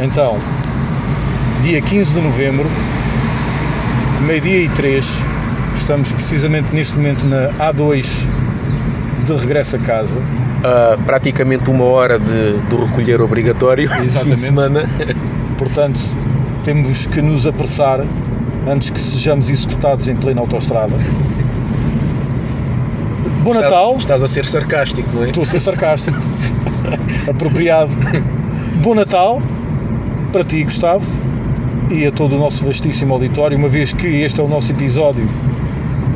Então, dia 15 de novembro, meio-dia e 3, estamos precisamente neste momento na A2 de regresso a casa. Uh, praticamente uma hora de, do recolher obrigatório Exatamente. fim de semana. Portanto, temos que nos apressar antes que sejamos executados em plena autostrada. Bom Natal! Estás a ser sarcástico, não é? Estou a ser sarcástico. Apropriado. Bom Natal para ti, Gustavo, e a todo o nosso vastíssimo auditório, uma vez que este é o nosso episódio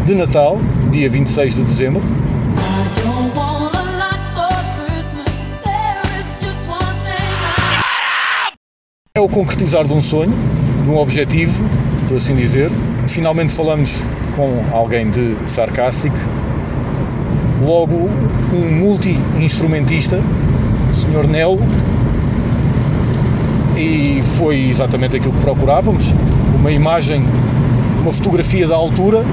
de Natal, dia 26 de dezembro. É o concretizar de um sonho, de um objetivo, por assim dizer. Finalmente falamos com alguém de sarcástico. Logo, um multi-instrumentista, Sr. Nelo. E foi exatamente aquilo que procurávamos. Uma imagem, uma fotografia da altura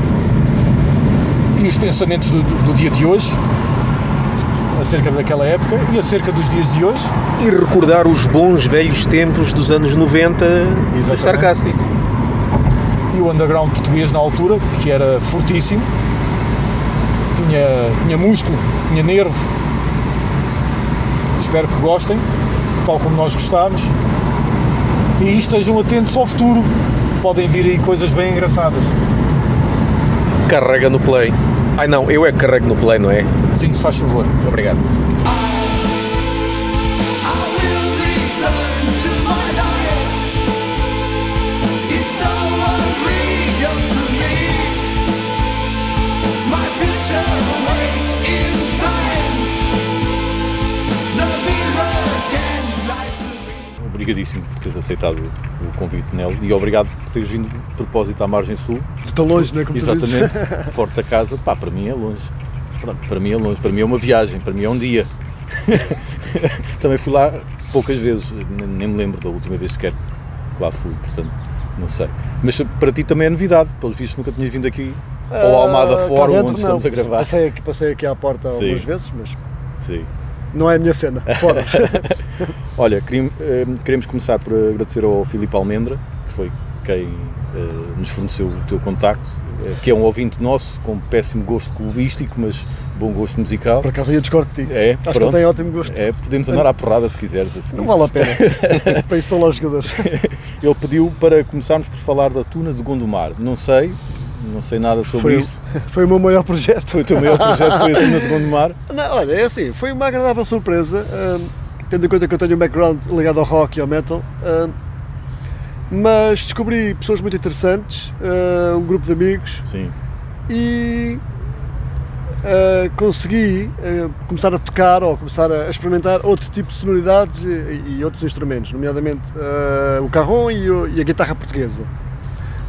e os pensamentos do, do dia de hoje, acerca daquela época e acerca dos dias de hoje. E recordar os bons velhos tempos dos anos 90 de Exatamente. sarcástico. e o underground português na altura, que era fortíssimo, tinha, tinha músculo, tinha nervo. Espero que gostem, tal como nós gostámos, e estejam atentos ao futuro. Podem vir aí coisas bem engraçadas. Carrega no play. Ai não, eu é que carrego no play, não é? Sim, se faz favor. Obrigado. Obrigadíssimo por teres aceitado o convite, Nel, e obrigado por teres vindo de propósito à margem sul. De tão longe, não é? Como. Exatamente, forte da casa, pá, para mim é longe. Pronto, para mim é longe, para mim é uma viagem, para mim é um dia. Também fui lá poucas vezes, nem, me lembro da última vez sequer que lá fui, portanto, não sei. Mas para ti também é novidade, pelos vistos nunca tinhas vindo aqui ao Almada Ah, cá Fórum, dentro, onde não. estamos a gravar. Passei aqui, passei aqui à porta Sim. algumas vezes, mas Sim. não é a minha cena. Fora. Olha, eh, queremos começar por agradecer ao Filipe Almendra, que foi quem eh, nos forneceu o teu contacto, eh, que é um ouvinte nosso com péssimo gosto clubístico, mas bom gosto musical. Por acaso eu discordo de ti. É, Acho que pronto. ele tem ótimo gosto. É, podemos andar à porrada se quiseres. a seguir. Não vale a pena. para isso são lá os jogadores. Ele pediu para começarmos por falar da tuna de Gondomar. Não sei, não sei nada sobre Foi, isso. foi o meu maior projeto. Foi o teu maior projeto, foi a tuna de Gondomar. Não, olha, é assim, foi uma agradável surpresa, hum, tendo em conta que eu tenho um background ligado ao rock e ao metal, hum, mas descobri pessoas muito interessantes, hum, um grupo de amigos Sim, e hum, consegui começar a tocar ou começar a experimentar outro tipo de sonoridades e, e outros instrumentos, nomeadamente o carrom e, e a guitarra portuguesa.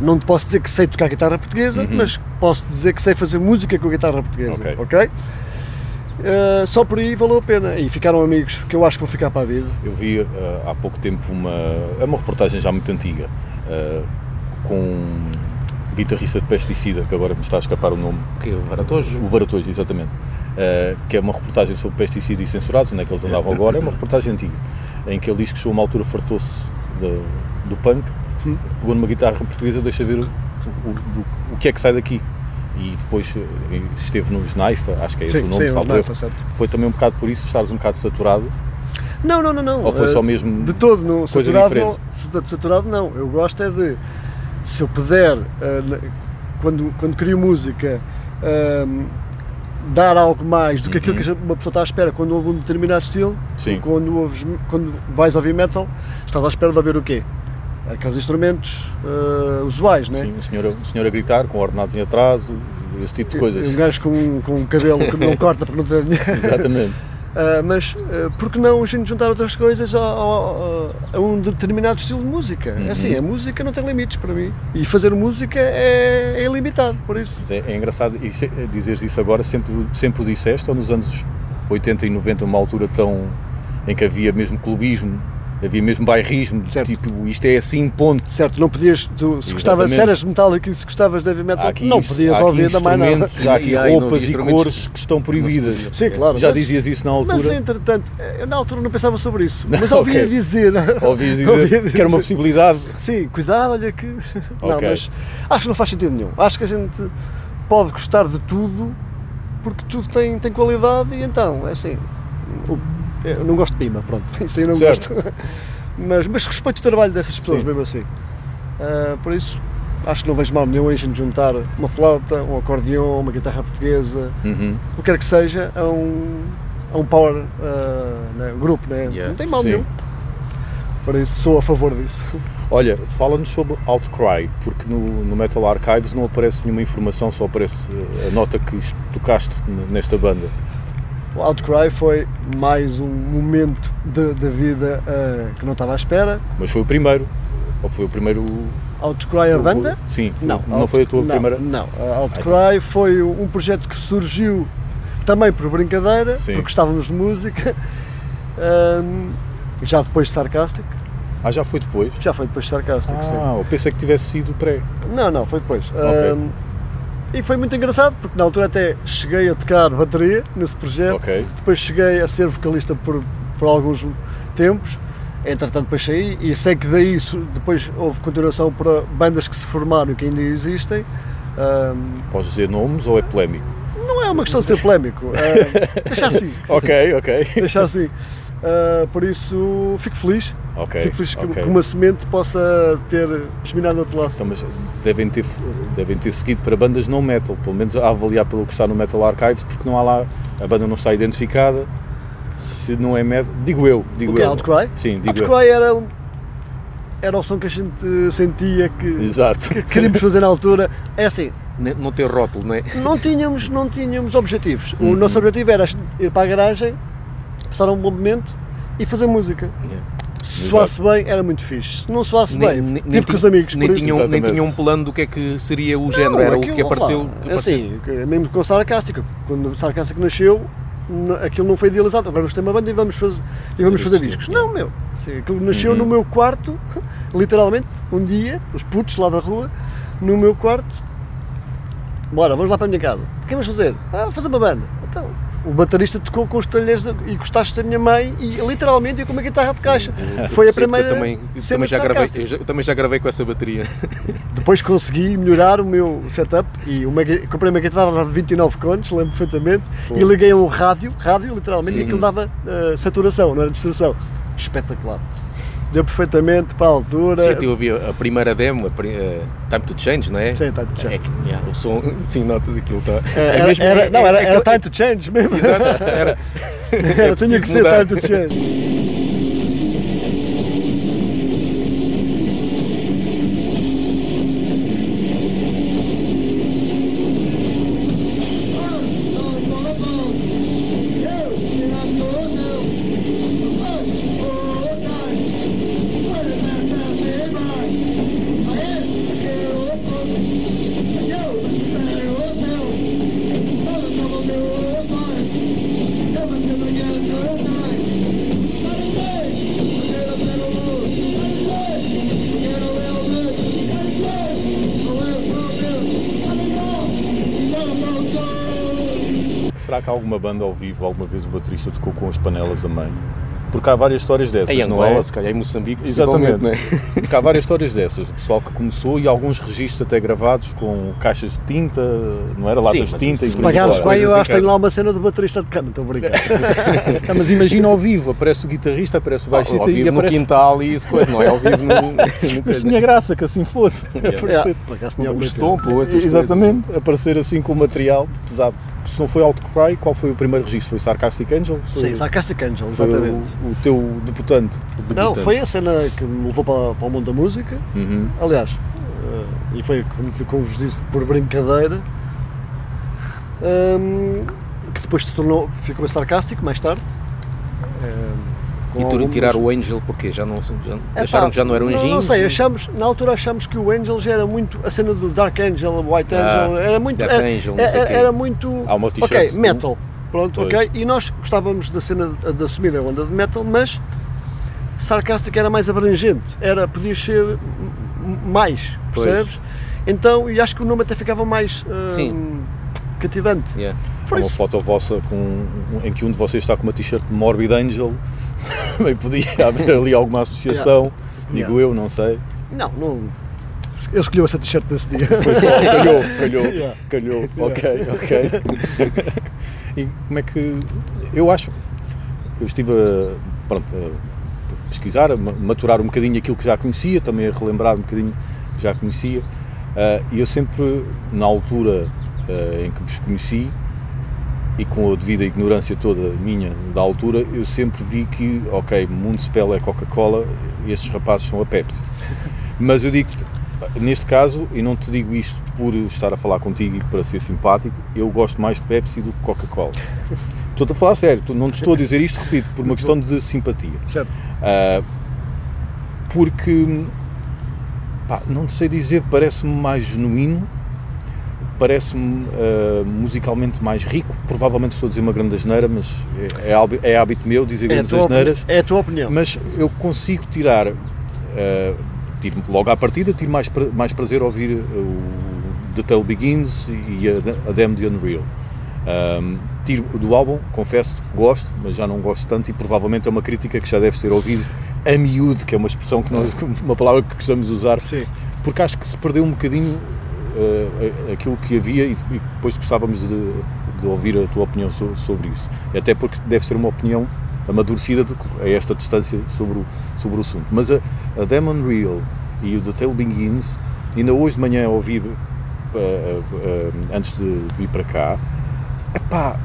Não te posso dizer que sei tocar guitarra portuguesa, Uhum. mas posso dizer que sei fazer música com a guitarra portuguesa, Ok. ok? Uh, só por aí valeu a pena e ficaram amigos que eu acho que vão ficar para a vida. eu vi eh, há pouco tempo uma, é uma reportagem já muito antiga, eh, com um guitarrista de pesticida, que agora me está a escapar o nome, Que o Baratojo. O Varatojo, exatamente. Uh, que é uma reportagem sobre pesticidas e censurados, onde é que eles andavam agora. É uma reportagem antiga, em que ele diz que chegou a uma altura fartou-se do punk, pegou numa guitarra portuguesa, deixa ver o, o, do- o que é que sai daqui. E depois eh, esteve nos Naifa, acho que é esse Sim, o nome, sim, salvo não, foi certo. Foi também um bocado por isso, estares um bocado saturado, Não, não, não, não. ou foi só mesmo De todo, não. coisa Saturado, não, diferente? sa- saturado não. Eu gosto é de, se eu puder, na- quando, quando crio música, um, dar algo mais do que aquilo que uma pessoa está à espera quando ouve um determinado estilo. Uhum. Sim. Quando, ouves, quando vais ouvir metal, estás à espera de ouvir o quê? Aqueles instrumentos uh, usuais, né? Sim, o senhor, o senhor a gritar, com ordenados em atraso, esse tipo de coisas. Um gajo com, com um cabelo que não corta porque não tem dinheiro. Exatamente. Ah, mas uh, por que não a gente juntar outras coisas a, um determinado estilo de música? Uhum. É assim, a música não tem limites para mim. E fazer música é, é ilimitado, por isso. É, é engraçado e dizeres isso agora, sempre, sempre o disseste, ou nos anos 80 e 90, uma altura tão em que havia mesmo clubismo Havia mesmo bairrismo, Certo. tipo, isto é assim, ponto. Certo, não podias, tu, se gostavas, se eras metálico e se gostavas de heavy metal, aqui, não podias ouvir da mais nada. há aqui E roupas e cores que estão proibidas. Sim, claro. Já mas- dizias isso na altura? Mas entretanto, eu na altura não pensava sobre isso, mas ouvia ok. dizer. Ouvias ouvia dizer que era uma possibilidade. Sim, cuidado, olha que. Não, mas acho que não faz sentido nenhum. Acho que a gente pode gostar de tudo porque tudo tem, tem qualidade e então, é assim. o- Eu não gosto de pima, pronto. Isso aí não Certo. gosto. Mas, mas respeito o trabalho dessas pessoas, Sim. mesmo assim. Ah, por isso, acho que não vejo mal nenhum em gente juntar uma flauta, um acordeão, uma guitarra portuguesa, Uhum. o que quer que seja, a um, a um power ah, né, grupo, né? Yeah. não tem mal Sim. nenhum. Por isso, sou a favor disso. Olha, fala-nos sobre Outcry, porque no, no Metal Archives não aparece nenhuma informação, só aparece a nota que tocaste nesta banda. O Outcry foi mais um momento da vida ah, que não estava à espera. Mas foi o primeiro. Ou foi o primeiro. Outcry a banda? Sim, foi- Não, não foi a tua não, primeira. Não, a Outcry foi um projeto que surgiu também por brincadeira, Sim. porque gostávamos de música. Ahm, já depois de Sarcastic, Ah, já foi depois? já foi depois de Sarcastic, sim. Ah, eu pensei que tivesse sido pré. Não, não, foi depois. Ahm, e foi muito engraçado, porque na altura até cheguei a tocar bateria nesse projeto, Ok. depois cheguei a ser vocalista por, por alguns tempos, entretanto depois saí e sei que daí depois houve continuação para bandas que se formaram e que ainda existem. Ahm, Podes dizer nomes ou é polémico? não é uma questão de ser polémico, ah, deixa assim, Ok, ok. deixa assim. Ah, por isso fico feliz, Ok. fico feliz que, ok. que uma semente possa ter germinado do outro lado. Então, mas devem ter, devem ter seguido para bandas não metal, pelo menos a avaliar pelo que está no Metal Archives, porque não há lá, a banda não está identificada. Se não é metal, digo eu, digo O que é eu. Outcry? Sim, digo eu. Outcry era, um- era o som que a gente sentia que, Exato. que queríamos fazer na altura. É assim, Não ter rótulo, não é? não tínhamos, não tínhamos objetivos. O Uhum. nosso objetivo era ir para a garagem, passar um bom momento e fazer música. Yeah. Se soasse bem, era muito fixe. Se não soasse bem, Nem- nem- tive nem com os amigos, nem por isso. tinham, nem tinham um plano do que é que seria o Não, género, era o aquilo, que apareceu. opa, é apareceu. assim, mesmo com o Sarcástica, quando o Sarcástica nasceu, aquilo não foi idealizado. Agora vamos ter uma banda e vamos fazer, e vamos fazer discos. Não, meu. Assim, aquilo nasceu Uhum. no meu quarto, literalmente, um dia, os putos lá da rua, no meu quarto. Bora, vamos lá para a minha casa. O que vamos fazer? Ah, vou fazer uma banda. Então, o baterista tocou com os talheres e gostaste da minha mãe e literalmente eu com uma guitarra de caixa. Foi a Sim, primeira Eu também, eu também já gravei, eu, já- eu também já gravei com essa bateria. Depois consegui melhorar o meu setup e uma, comprei uma guitarra de 29 contos, lembro perfeitamente, e liguei a um rádio, rádio literalmente, e Sim. aquilo dava eh, saturação, não era distorção. Espetacular. Deu perfeitamente para a altura. Sim, eu ouvi a primeira demo, a pri- eh, Time to Change, não é? Sim, Time to Change. É que, yeah, o som, sim, nota daquilo. Tá, Eh, é era, era- é- não, é- era, é era time to change mesmo. Exato, era, Era, tinha que ser mudar. time to change. Alguma banda ao vivo, alguma vez o baterista tocou com as panelas da mãe? Porque há várias histórias dessas, Em não Angola, é? se calhar em Moçambique, Exatamente. possivelmente, não é? Porque há várias histórias dessas. O pessoal que começou e alguns registros até gravados com caixas de tinta, não era? Latas Sim, de tinta e Se pagares bem, eu coisas acho que tenho lá uma cena do baterista de cana, estou a brincar. Ah, mas imagina ao vivo, aparece o guitarrista, aparece o baixista Ao e vivo no aparece... quintal e isso, coisa, não é? Ao vivo no. Mas tinha graça que assim fosse. Aparecer. Por acaso tinha Um estompo Exatamente, aparecer assim com o material pesado. Se não foi Outcry, qual foi o primeiro registro? Foi Sarcastic Angel? Foi, Sim, Sarcastic Angel, exatamente. o, o teu debutante. Não, foi a cena que me levou para, para o mundo da música. Uhum. Aliás, eh, e foi como, como vos disse, por brincadeira, ehm, que depois se tornou, ficou sarcástico mais tarde. ehm, com E algumas- tirar o Angel porque já não, já, Epá, acharam que já não era um anjinho? não sei, achamos, na altura achamos que o Angel já era muito, a cena do Dark Angel, White Ah, Angel, era muito, Death era, Angel, era, quê. era muito, Há uma ok, metal, pronto, Pois. ok, e nós gostávamos da cena de, de assumir a onda de metal, mas Sarcastic era mais abrangente, era, podia ser mais, Pois. percebes? Então, e acho que o nome até ficava mais hum, cativante. Yeah. Uma foto vossa com, em que um de vocês está com uma t-shirt de Morbid Angel. Também podia haver ali alguma associação, digo Yeah. eu, não sei. não, não. Ele escolheu essa t-shirt nesse dia. Foi só, calhou, calhou, Yeah. calhou. Ok, ok. E como é que. Eu acho. Eu estive a, pronto, pesquisar, maturar um bocadinho aquilo que já conhecia, também a relembrar um bocadinho que já conhecia. ah, E eu sempre, na altura ah, em que vos conheci, e com a devida ignorância toda minha da altura, eu sempre vi que, ok, Municipal é Coca-Cola e estes rapazes são a Pepsi. Mas eu digo neste caso, e não te digo isto por estar a falar contigo e para ser simpático, eu gosto mais de Pepsi do que Coca-Cola. Estou-te a falar sério, não te estou a dizer isto, repito, por uma questão de simpatia. certo. Ah, porque, pá, não sei dizer, parece-me mais genuíno, parece-me ah, musicalmente mais rico. Provavelmente estou a dizer uma grande asneira, mas é, é é hábito meu dizer É grandes asneiras. é a tua opinião. Mas eu consigo tirar, eh, tiro logo à partida, tiro mais, mais prazer a ouvir o The Tale Begins e a, a Damned Unreal. Ahm, tiro do álbum, confesso gosto, mas já não gosto tanto e provavelmente é uma crítica que já deve ser ouvida a miúdo, que é uma expressão que nós, uma palavra que gostamos de usar, Sim. porque acho que se perdeu um bocadinho eh, aquilo que havia e, e depois gostávamos de, de ouvir a tua opinião so- sobre isso. Até porque deve ser uma opinião amadurecida a esta distância sobre o, sobre o assunto. Mas a, a Demon Real e o The Tale Begins, ainda hoje de manhã ouvi, eh, eh, antes de vir para cá, epá,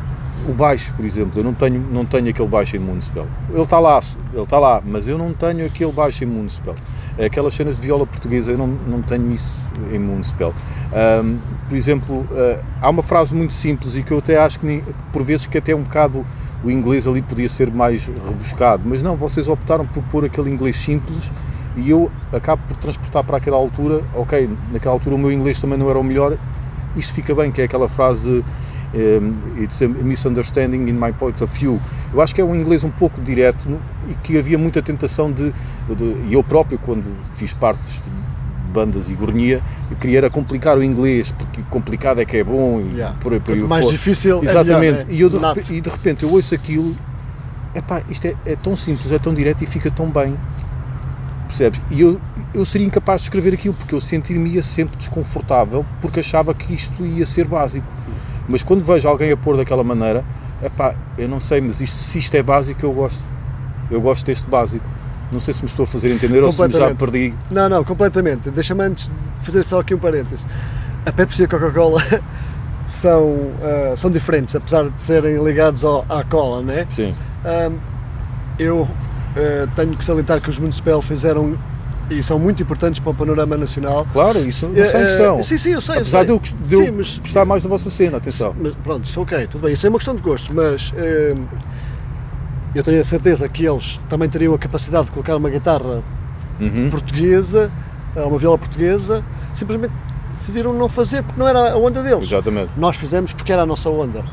o baixo, por exemplo, eu não tenho, não tenho aquele baixo em Municipal. Ele está lá, ele está lá, mas eu não tenho aquele baixo em Municipal. Aquelas cenas de viola portuguesa, eu não, não tenho isso em Municipal. Ahm, por exemplo, ah, há uma frase muito simples e que eu até acho que por vezes que até um bocado o inglês ali podia ser mais rebuscado, mas não, vocês optaram por pôr aquele inglês simples e eu acabo por transportar para aquela altura, ok, naquela altura o meu inglês também não era o melhor, isto fica bem, que é aquela frase de um, it's a misunderstanding in my point of view. Eu acho que é um inglês um pouco direto e que havia muita tentação de, e eu próprio quando fiz partes de bandas e gornia, eu queria era complicar o inglês, porque complicado é que é bom e Yeah. por aí por aí Quanto mais fora. difícil, é Exatamente. melhor, né? e, eu de repente, e de repente eu ouço aquilo, epá, isto é, é tão simples, é tão direto e fica tão bem. Percebes? E eu, eu seria incapaz de escrever aquilo porque eu sentir-me-ia sempre desconfortável porque achava que isto ia ser básico. Mas quando vejo alguém a pôr daquela maneira, epá, eu não sei, mas isto, se isto é básico, eu gosto. Eu gosto deste básico. Não sei se me estou a fazer entender ou se me já perdi. Não, não, completamente. Deixa-me antes de fazer só aqui um parênteses. A Pepsi e a Coca-Cola são, ah, são diferentes, apesar de serem ligados ao- à cola, né? Sim, eu ah, tenho que salientar que os Municipal fizeram e são muito importantes para o panorama nacional. claro, isso não Eh, sem eh, questão. Sim, sim, eu sei. eu Apesar sei. de eu, de eu Sim, mas- gostar mais da vossa cena, atenção. Mas, pronto, isso ok, tudo bem, isso é uma questão de gosto, mas eh, eu tenho a certeza que eles também teriam a capacidade de colocar uma guitarra Uhum. portuguesa, eh, uma viola portuguesa, simplesmente decidiram não fazer porque não era a onda deles. Exatamente. Nós fizemos porque era a nossa onda.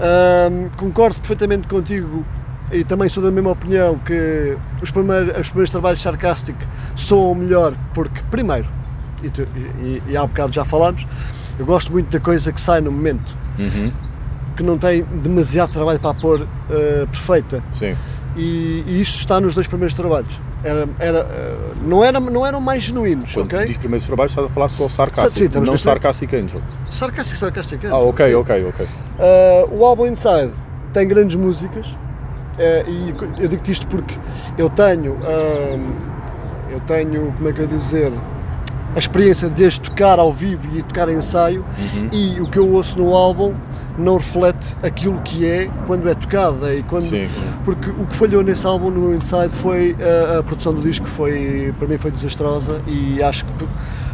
Ahm, concordo perfeitamente contigo e também sou da mesma opinião que os primeiros, os primeiros trabalhos de Sarcastic soam melhor porque, primeiro, e, tu- e- e há bocado já falámos, eu gosto muito da coisa que sai no momento, Uhum. que não tem demasiado trabalho para a pôr eh, perfeita. Sim. E, e isso está nos dois primeiros trabalhos. Era, era, eh, não, era, não eram mais genuínos, Quando ok? diz primeiros trabalhos, estás a falar só sarcástico, Sim, não a perceber. sarcastic angel. Sarcastic, Sarcastic. Ah, ok, sim. ok, ok. Uh, o álbum Inside tem grandes músicas uh, e eu digo isto porque eu tenho, eu tenho, como é que eu ia dizer, a experiência de as tocar ao vivo e tocar em ensaio Uhum. e o que eu ouço no álbum não reflete aquilo que é quando é tocada e quando Sim. porque o que falhou nesse álbum no Inside foi uh, a produção do disco foi para mim foi desastrosa e acho que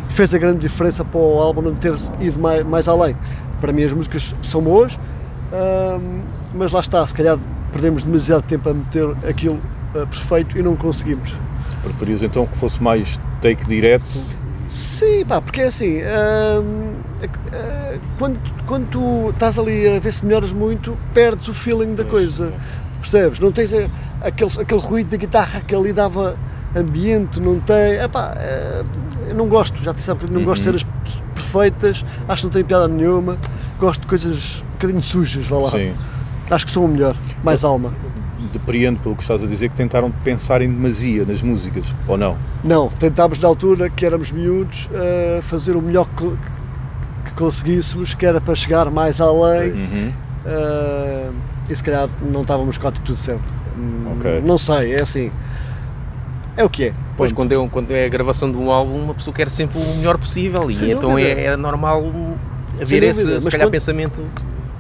fez a grande diferença para o álbum não ter ido mais, mais além para mim as músicas são boas mas lá está se calhar perdemos demasiado tempo a meter aquilo uh, perfeito e não conseguimos Preferias então que fosse mais take direto? Sim, pá, porque é assim, eh, quando, quando tu estás ali a ver se melhoras muito, perdes o feeling da coisa. Percebes? Não tens eh, aquele, aquele ruído da guitarra que ali dava ambiente, não tem. Epá, eu não gosto, já te sabe que não gosto de Uhum. ser as perfeitas, acho que não tem piada nenhuma, gosto de coisas um bocadinho sujas, vá lá. Sim. Acho que sou o melhor, mais alma. Depreendo pelo que estás a dizer que tentaram pensar em demasia nas músicas, ou não? Não, tentámos na altura que éramos miúdos eh, fazer o melhor que, que conseguíssemos, que era para chegar mais além. Uhum. eh, e se calhar não estávamos com a atitude certa. Hum, Ok. Não sei, é assim. É o que é. Pois, quando é, quando é a gravação de um álbum, uma pessoa quer sempre o melhor possível Sem e então dúvida. é, é normal haver Sem esse, se calhar, quando- pensamento.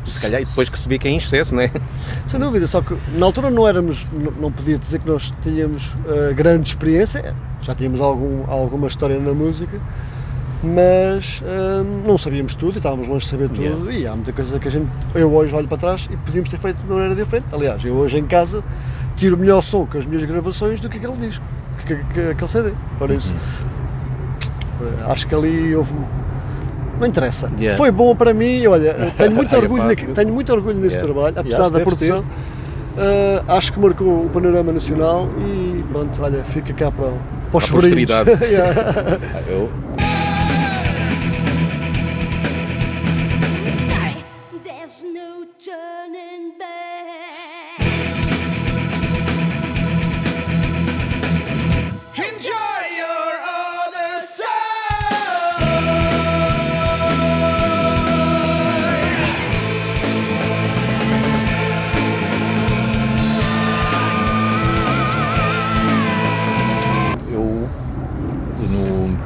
Se calhar, e depois que se vê que é em excesso, não é? Sem dúvida, só que na altura não éramos, não, podia dizer que nós tínhamos eh, grande experiência, já tínhamos algum, alguma história na música, mas eh, não sabíamos tudo e estávamos longe de saber tudo Yeah. e há muita coisa que a gente, eu hoje olho para trás e podíamos ter feito de maneira diferente. Aliás, eu hoje em casa tiro melhor som com as minhas gravações do que aquele disco, que, que, que aquele CD. Por isso, eh, acho que ali houve. Não interessa. Yeah. Foi bom para mim, olha, tenho muito É orgulho, fácil. na- tenho muito orgulho nesse Yeah. trabalho, apesar acho da produção. Uh, acho que marcou o panorama nacional e pronto, olha, fica cá para, para os sobrinhos.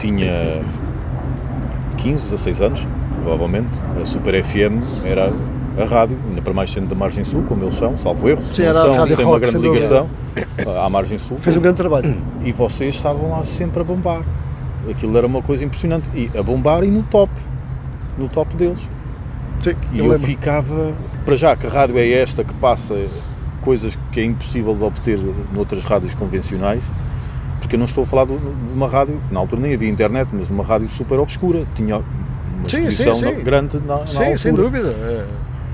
tinha 15, 16 anos, provavelmente. A Super FM era a rádio, ainda para mais sendo da Margem Sul, como eles são, salvo erro. Sim, era a são, Rádio tem uma Rock, grande sem dúvida. ligação à Margem Sul. Fez um grande trabalho. E vocês estavam lá sempre a bombar. Aquilo era uma coisa impressionante. E a bombar e no top. No top deles. Sim, E eu eu, ficava, para já, que a rádio é esta que passa coisas que é impossível de obter noutras rádios convencionais, porque eu não estou a falar de uma rádio, na altura nem havia internet, mas uma rádio super obscura, tinha uma Sim, sim, sim. grande na, na Sim, altura. sem dúvida. é.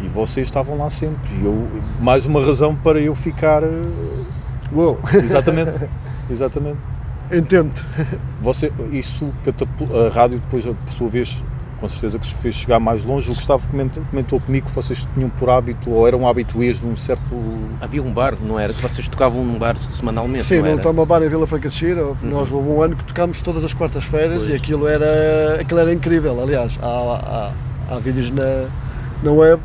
E vocês estavam lá sempre. E eu, mais uma razão para eu ficar. eh, Uou, Exatamente. exatamente. entendo. Você, isso a rádio depois, por sua vez, com certeza que se fez chegar mais longe. O Gustavo comentou, comentou comigo que vocês tinham por hábito, ou eram habituês de um certo. Havia um bar, não era? Que vocês tocavam num bar semanalmente, Sim, não não uma bar em Vila Franca de Xira. Nós houve um ano que tocámos todas as quartas-feiras e aquilo era, aquilo era incrível. Aliás, há, há, há vídeos na, na web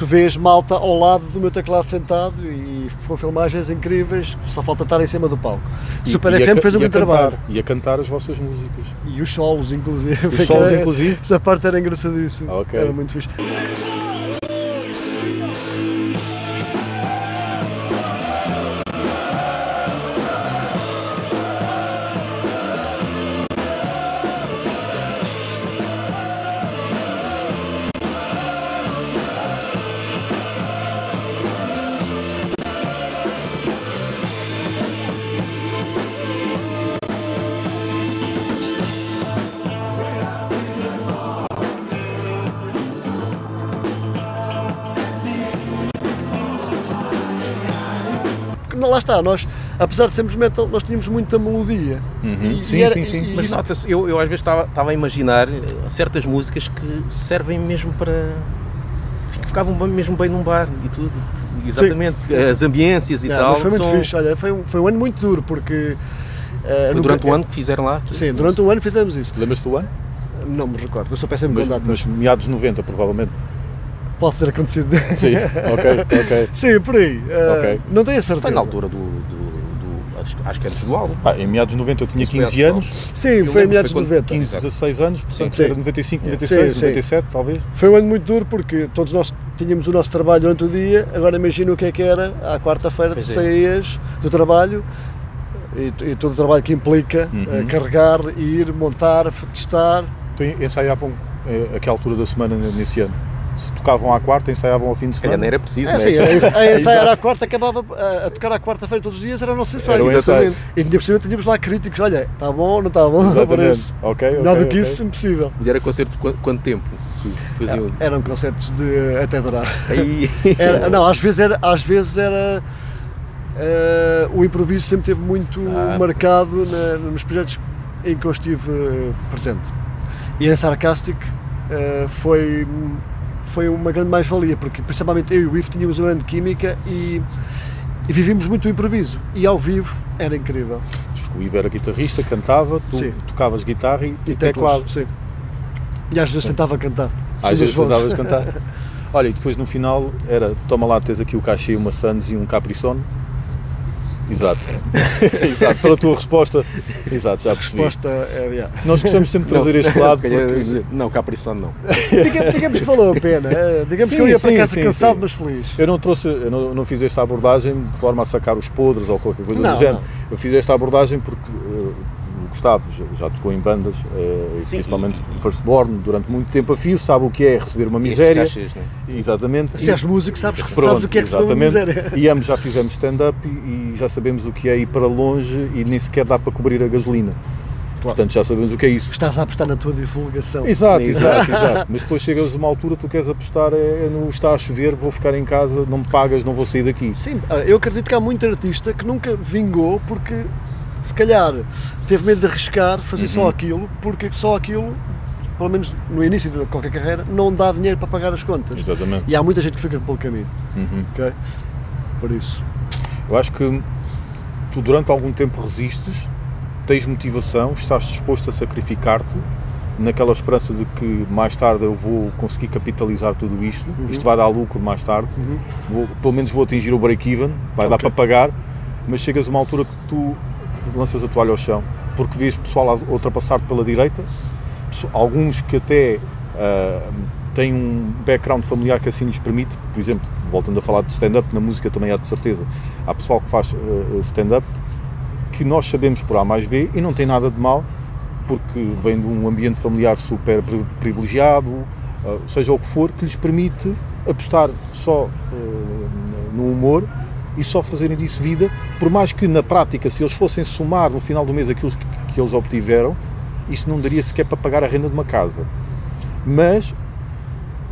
tu vês malta ao lado do meu teclado sentado e foram filmagens incríveis, só falta estar em cima do palco. e- Super e a FM ca- fez um a grande cantar, trabalho. E a cantar as vossas músicas. E os solos, inclusive. Os solos, inclusive? Essa parte era engraçadíssima. Ok. Era muito fixe. Está, nós, apesar de sermos metal, nós tínhamos muita melodia. Uhum. Sim, sim, sim. e Mas nota-se, eu, eu às vezes estava, estava a imaginar eh, certas músicas que servem mesmo para. que ficavam mesmo bem num bar e tudo. Exatamente. As ambiências e Yeah, tal. mas foi muito são- fixe, olha, foi um, foi um ano muito duro porque. eh, Foi durante o ano que fizeram lá. Sim, durante um ano fizemos isso. Lembras-te do ano? Não me recordo, eu sou péssimo com datas. mas meados de 90, provavelmente. Pode ter acontecido. Sim, ok, ok. Sim, por aí. eh, Ok. Não tenho a certeza. Foi na altura do. do, do acho, acho que antes do álbum. Pá, em meados de 90 eu tinha Isso 15 foi anos, Sim, foi em meados de foi quando- 90. 15, 16 anos, portanto Sim. era 95, Yeah. 96, Sim, sim. 97 talvez. Foi um ano muito duro porque todos nós tínhamos o nosso trabalho durante o dia, agora imagina o que é que era à quarta-feira tu é. saías do trabalho e, e todo o trabalho que implica Uhum. eh, carregar, ir, montar, testar. Então ensaiavam eh, aquela altura da semana nesse ano. Se tocavam à quarta, ensaiavam ao fim de Se calhar semana. nem era preciso, É né? assim, a, ensaiar à quarta, acabava a, a tocar à quarta-feira todos os dias, era o nosso ensaio. Era ensaio. E ainda por cima tínhamos lá críticos, olha, está bom, não está bom, por Exatamente. isso. Ok, ok, Nada do ok. que isso, impossível. E era concerto de quanto, tempo faziam? Eram concertos de até durar. Aí, Era- não, às vezes era, às vezes era eh, o improviso sempre teve muito Ah. marcado na- nos projetos em que eu estive eh, presente. E em Sarcastic eh, foi, foi uma grande mais-valia, porque principalmente eu e o Ivo tínhamos uma grande química e, e vivíamos muito o improviso. E ao vivo era incrível. O Ivo era guitarrista, cantava, tu Sim. tocavas guitarra e, e teclado, sim. E às vezes tentava cantar. Às vezes vozes. cantar. Olha, e depois no final era toma lá, tens aqui o cachê, uma Sands e um Capricorn. Exato. Exato, pela tua resposta. Exato, já percebi. Resposta é, yeah. Nós gostamos sempre de trazer este lado. Porque- Não, Capricorn não. Diga- Digamos que valeu a pena. eh, Digamos que eu Sim, ia para sim, casa sim, cansado, sim. mas feliz. Eu não trouxe, eu não, não fiz esta abordagem de forma a sacar os podres ou qualquer coisa Não, do género. não. Eu fiz esta abordagem porque eh, Gustavo já, já tocou em bandas, e Sim, principalmente e- Firstborn, durante muito tempo a fio, sabe o que é receber uma miséria. cachês, né? Exatamente. Se és músico, sabes, que Pronto, sabes o que é receber uma miséria. E ambos já fizemos stand-up e, e já sabemos o que é ir para longe e nem sequer dá para cobrir a gasolina. Portanto, já sabemos o que é isso. Estás a apostar na tua divulgação. Exato, Exato. exato, exato. Mas depois chegas a uma altura, tu queres apostar, é, é no está a chover, vou ficar em casa, não me pagas, não vou sair daqui. Sim, ah, eu acredito que há muito artista que nunca vingou porque se calhar teve medo de arriscar, fazer só Uhum. aquilo, porque só aquilo, pelo menos no início de qualquer carreira, não dá dinheiro para pagar as contas. Exatamente. E há muita gente que fica pelo caminho, Uhum. ok? Por isso. Eu acho que tu durante algum tempo resistes, tens motivação, estás disposto a sacrificar-te naquela esperança de que mais tarde eu vou conseguir capitalizar tudo isto, isto vai dar lucro mais tarde, vou- pelo menos vou atingir o break-even, vai dar Ok. para pagar, mas chegas a uma altura que tu lanças a toalha ao chão, porque vês pessoal a ultrapassar-te pela direita, alguns que até ah, têm um background familiar que assim lhes permite, por exemplo, voltando a falar de stand-up, na música também há de certeza, há pessoal que faz ah, stand-up que nós sabemos por A mais B e não tem nada de mal, porque vem de um ambiente familiar super pri- privilegiado, ah, seja o que for, que lhes permite apostar só no humor e só fazerem disso vida, por mais que na prática, se eles fossem somar no final do mês aquilo que, que eles obtiveram, isso não daria sequer para pagar a renda de uma casa. Mas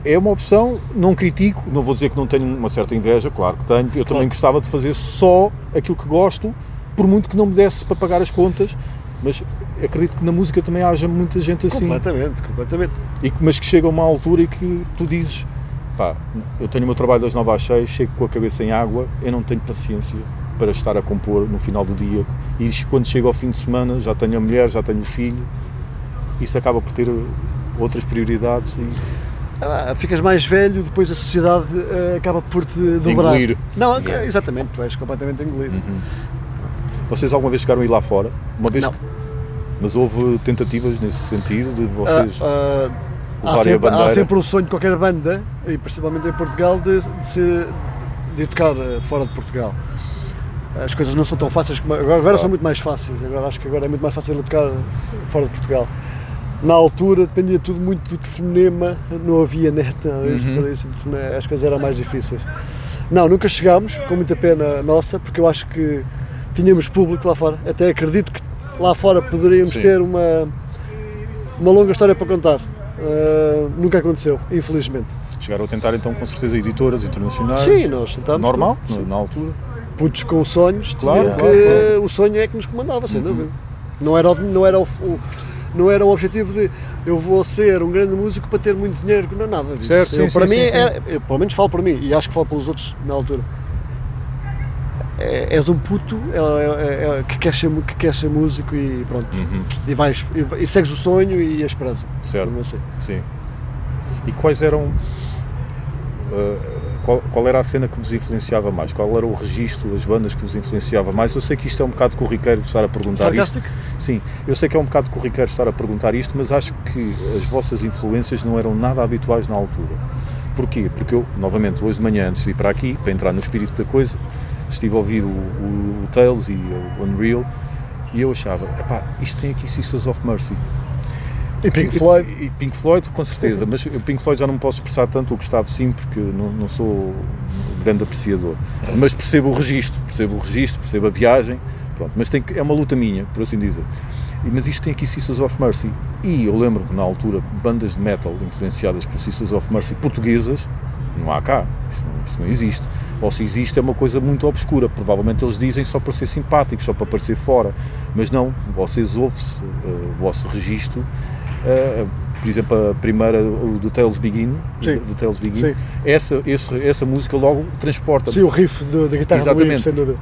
é uma opção, não critico, não vou dizer que não tenho uma certa inveja, claro que tenho, eu também gostava de fazer só aquilo que gosto, por muito que não me desse para pagar as contas, mas acredito que na música também haja muita gente assim, Completamente, completamente. e, mas que chega a uma altura e que tu dizes, pá, eu tenho o meu trabalho das 9 às 6, chego com a cabeça em água, eu não tenho paciência para estar a compor no final do dia, e quando chego ao fim de semana já tenho a mulher, já tenho o filho, isso acaba por ter outras prioridades e Ah, ficas mais velho, depois a sociedade eh, acaba por te dobrar. engolir. Não, Yeah. exatamente, tu és completamente engolido. Vocês alguma vez chegaram a ir lá fora? Uma vez Não. que- Mas houve tentativas nesse sentido de vocês Ah, ah, há, sempre, há sempre um sonho de qualquer banda, e principalmente em Portugal, de, de, se, de tocar eh, fora de Portugal. As coisas não são tão fáceis como agora, agora são muito mais fáceis. Agora acho que agora é muito mais fácil tocar fora de Portugal. Na altura dependia tudo muito do telefonema, não havia net, não, isso, Uhum. isso, as coisas eram mais difíceis. Não, nunca chegámos, com muita pena nossa, porque eu acho que tínhamos público lá fora. Até acredito que lá fora poderíamos Sim. ter uma, uma longa história para contar. Uh, nunca aconteceu, infelizmente. chegaram a tentar então com certeza editoras internacionais? Sim, nós tentámos. Normal, na, na altura. Putos com sonhos, Claro, que claro. Uhum. o sonho é que nos comandava, sem dúvida. Não era, não, era o, o- não era o objetivo de eu vou ser um grande músico para ter muito dinheiro, não é nada disso. Certo, Eu, sim, para sim, mim, sim. era- eu, pelo menos falo para mim, e acho que falo pelos outros na altura. É, és um puto é- é- é- que, quer ser, que quer ser músico e pronto. Uhum, E, vais, e, e segues o sonho e a esperança. certo. Sei. Sim. E quais eram. uh, qual, qual era a cena que vos influenciava mais? Qual era o registro, as bandas que vos influenciava mais? Eu sei que isto é um bocado corriqueiro estar a perguntar isto. Sim, eu sei que é um bocado corriqueiro estar a perguntar isto, mas acho que as vossas influências não eram nada habituais na altura. Porquê? Porque eu, novamente, hoje de manhã, antes de vir para aqui, para entrar no espírito da coisa, estive a ouvir o, o, o Tales e o Unreal e eu achava, epá, isto tem aqui Sisters of Mercy. E Pink Floyd. E, e Pink Floyd, com certeza, mas o Pink Floyd já não me posso expressar tanto, o Gustavo sim, porque não, não sou um grande apreciador. Mas percebo o registro, percebo o registro, percebo a viagem, pronto, mas tem é uma luta minha, por assim dizer. Mas isto tem aqui Sisters of Mercy. E eu lembro que na altura, bandas de metal influenciadas por Sisters of Mercy portuguesas, não há cá, isso não, isso não existe. Ou se existe é uma coisa muito obscura, provavelmente eles dizem só para ser simpáticos, só para aparecer fora, mas não, vocês ouvem-se eh, o vosso registro, eh, por exemplo, a primeira, o do Tales Begin, Sim. do Tales Begin, Sim. essa, esse- essa música logo transporta Sim, o riff da guitarra do Exatamente. Ivo, sem dúvida.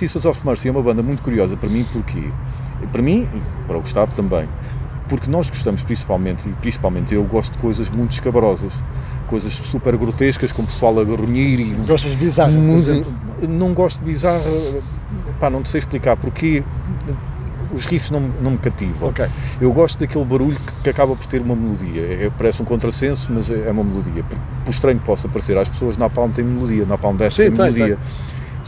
Sisters of Mercy é uma banda muito curiosa para mim, porque para mim e para o Gustavo também, porque nós gostamos principalmente, e principalmente eu gosto de coisas muito escabrosas, coisas super grotescas, com o pessoal a grunhir e Gostas de bizarro, exemplo? não gosto de bizarra, pá, não te sei explicar porque os riffs não, não me cativam. Ok. Eu gosto daquele barulho que, que acaba por ter uma melodia. É, parece um contrassenso, mas é é uma melodia. Por, por estranho que possa parecer às pessoas, Napalm tem melodia, Napalm 10 Sim, tem tem, melodia.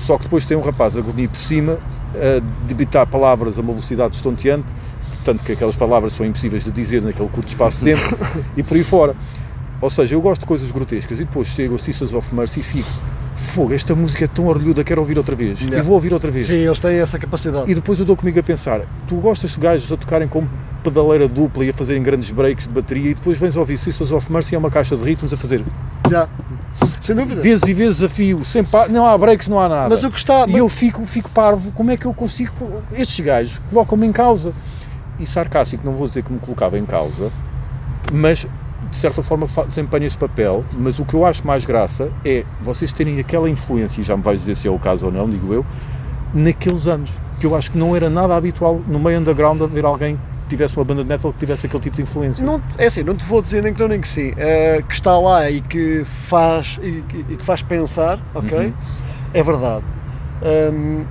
Só que depois tem um rapaz a grunhir por cima, a debitar palavras a uma velocidade estonteante, tanto que aquelas palavras são impossíveis de dizer naquele curto espaço de tempo, e por aí fora. Ou seja, eu gosto de coisas grotescas e depois chego a Sisters of Mercy e fico, fogo, esta música é tão orlhuda, quero ouvir outra vez. Yeah. E vou ouvir outra vez. Sim, eles têm essa capacidade. E depois eu dou comigo a pensar, tu gostas de gajos a tocarem com pedaleira dupla e a fazerem grandes breaks de bateria e depois vens ouvir Sisters of Mercy é uma caixa de ritmos a fazer Já. Sem dúvida. vezes e vezes a fio, sem pa- não há breaks, não há nada. Mas o que está. E eu fico, fico parvo, como é que eu consigo. Estes gajos colocam-me em causa. E sarcástico, não vou dizer que me colocava em causa, mas de certa forma desempenho esse papel. Mas o que eu acho mais graça é vocês terem aquela influência, e já me vais dizer se é o caso ou não, digo eu, naqueles anos. Que eu acho que não era nada habitual no meio underground haver alguém que tivesse uma banda de metal que tivesse aquele tipo de influência. Não, é assim, não te vou dizer nem que não nem que sim. eh, que está lá e que faz, e, e que faz pensar, ok? Uhum. É verdade. Ahm,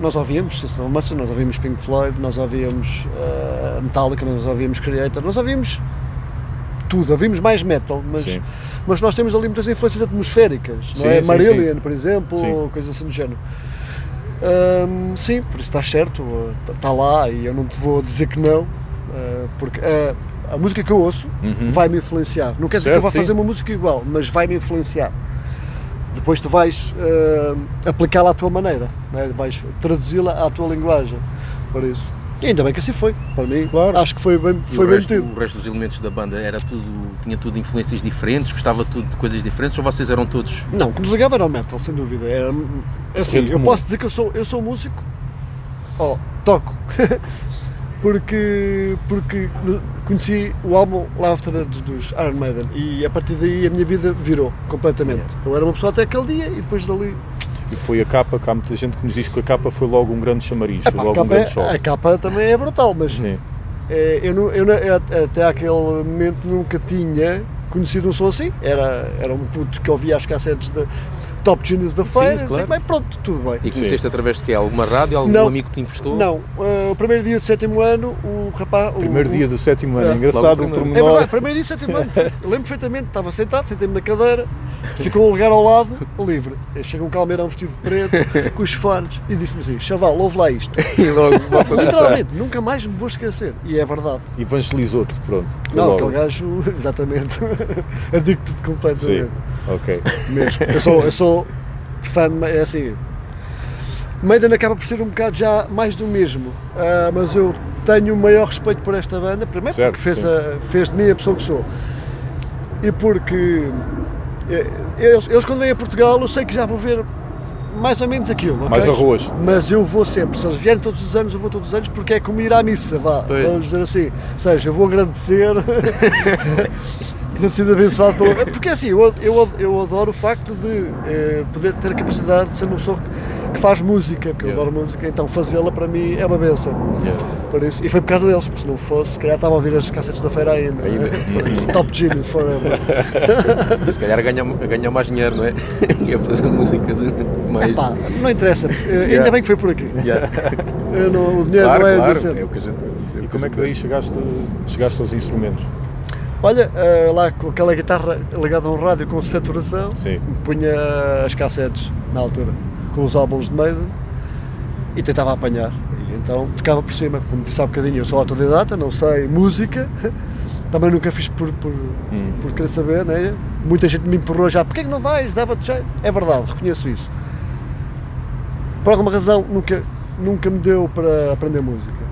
nós ouvíamos System of a Mercy, nós ouvíamos Pink Floyd, nós ouvíamos eh, Metallica, nós ouvíamos Creator, nós ouvíamos tudo, ouvimos mais metal, mas, Sim. mas nós temos ali muitas influências atmosféricas, não Sim, é? sim, Marillion, por exemplo, ou coisas assim do género. Ahm, sim, por isso estás certo, está lá e eu não te vou dizer que não, ah, porque ah, a música que eu ouço Uhum. vai-me influenciar. Não quer dizer Certo, que eu vá fazer uma música igual, mas vai-me influenciar. Depois tu vais ah, aplicá-la à tua maneira, não é? vais traduzi-la à tua linguagem. Por isso. E ainda bem que assim foi, para mim. Claro. Acho que foi bem, E foi o, bem resto, metido. o resto dos elementos da banda era tudo, tinha tudo influências diferentes, gostava tudo de coisas diferentes, ou vocês eram todos Não, o que nos ligava era o metal, sem dúvida. Era, é assim, eu comum. posso dizer que eu sou, eu sou músico, oh, toco, porque, porque conheci o álbum Death dos Iron Maiden e a partir daí a minha vida virou completamente. Eu era uma pessoa até aquele dia e depois dali. E foi a capa, que há muita gente que nos diz que a capa foi logo um grande chamariz, logo um grande é- choque. a capa também é brutal, mas é, eu, não- eu eu até aquele momento nunca tinha conhecido um som assim. Era, era um puto que ouvia as cassetes da Top Genius da Sim, feira, claro. assim, bem, pronto, tudo bem. E conheceste através de quê? Alguma rádio? Algum Não. amigo que te emprestou? Não, eh, o primeiro dia do sétimo ano, o rapaz. o- Primeiro o- dia do sétimo ano, É, engraçado o primeiro. É pormenor. verdade, primeiro dia do sétimo ano. Eu lembro perfeitamente, estava sentado, sentei-me na cadeira, ficou um lugar ao lado, livre. Chega um calmeirão vestido de preto, com os fones, e disse-me assim: Chaval, ouve lá isto. E logo. Literalmente, nunca mais me vou esquecer. E é verdade. Evangelizou-te, pronto. Não, logo. aquele gajo, exatamente, adicto-te Sim, completamente. ok. mesmo. Eu sou, eu sou fã de. É assim. Maiden acaba por ser um bocado já mais do mesmo, Ah, mas eu tenho o maior respeito por esta banda, primeiro Certo, porque fez, a- fez de mim a pessoa que sou e porque eh, eles, eles quando vêm a Portugal eu sei que já vou ver mais ou menos aquilo, ok? Mais arroz. Mas eu vou sempre, se eles vierem todos os anos, eu vou todos os anos porque é como ir à missa, vá, Pois. vamos dizer assim. Ou seja, eu vou agradecer ter sido abençoado pelo. Porque assim, eu, eu, eu adoro o facto de eh, poder ter a capacidade de ser uma pessoa que faz música, porque Yeah. eu adoro música, então fazê-la para mim é uma benção. Yeah. Por isso, e foi por causa deles, porque se não fosse, se calhar estava a ouvir as cassetes da feira ainda. Ainda. Por isso, Top Genius Forever. Se calhar ganha, ganha mais dinheiro, não é? E a fazer música de mais. Pá, não interessa, eh, ainda Yeah. bem que foi por aqui. Yeah. Eu não- o dinheiro Claro, não é claro. de ser. É o que a gente. E como é que daí chegaste, chegaste aos instrumentos? Olha, eh, lá com aquela guitarra ligada a um rádio com saturação, Sim. punha as cassetes na altura, com os álbuns de Maiden e tentava apanhar. E então tocava por cima, como disse há bocadinho, eu sou autodidata, não sei música, também nunca fiz por, por, Hum. por querer saber, né? muita gente me empurrou já, porquê que não vais? Dava-te jeito. É verdade, reconheço isso. Por alguma razão nunca, nunca me deu para aprender música.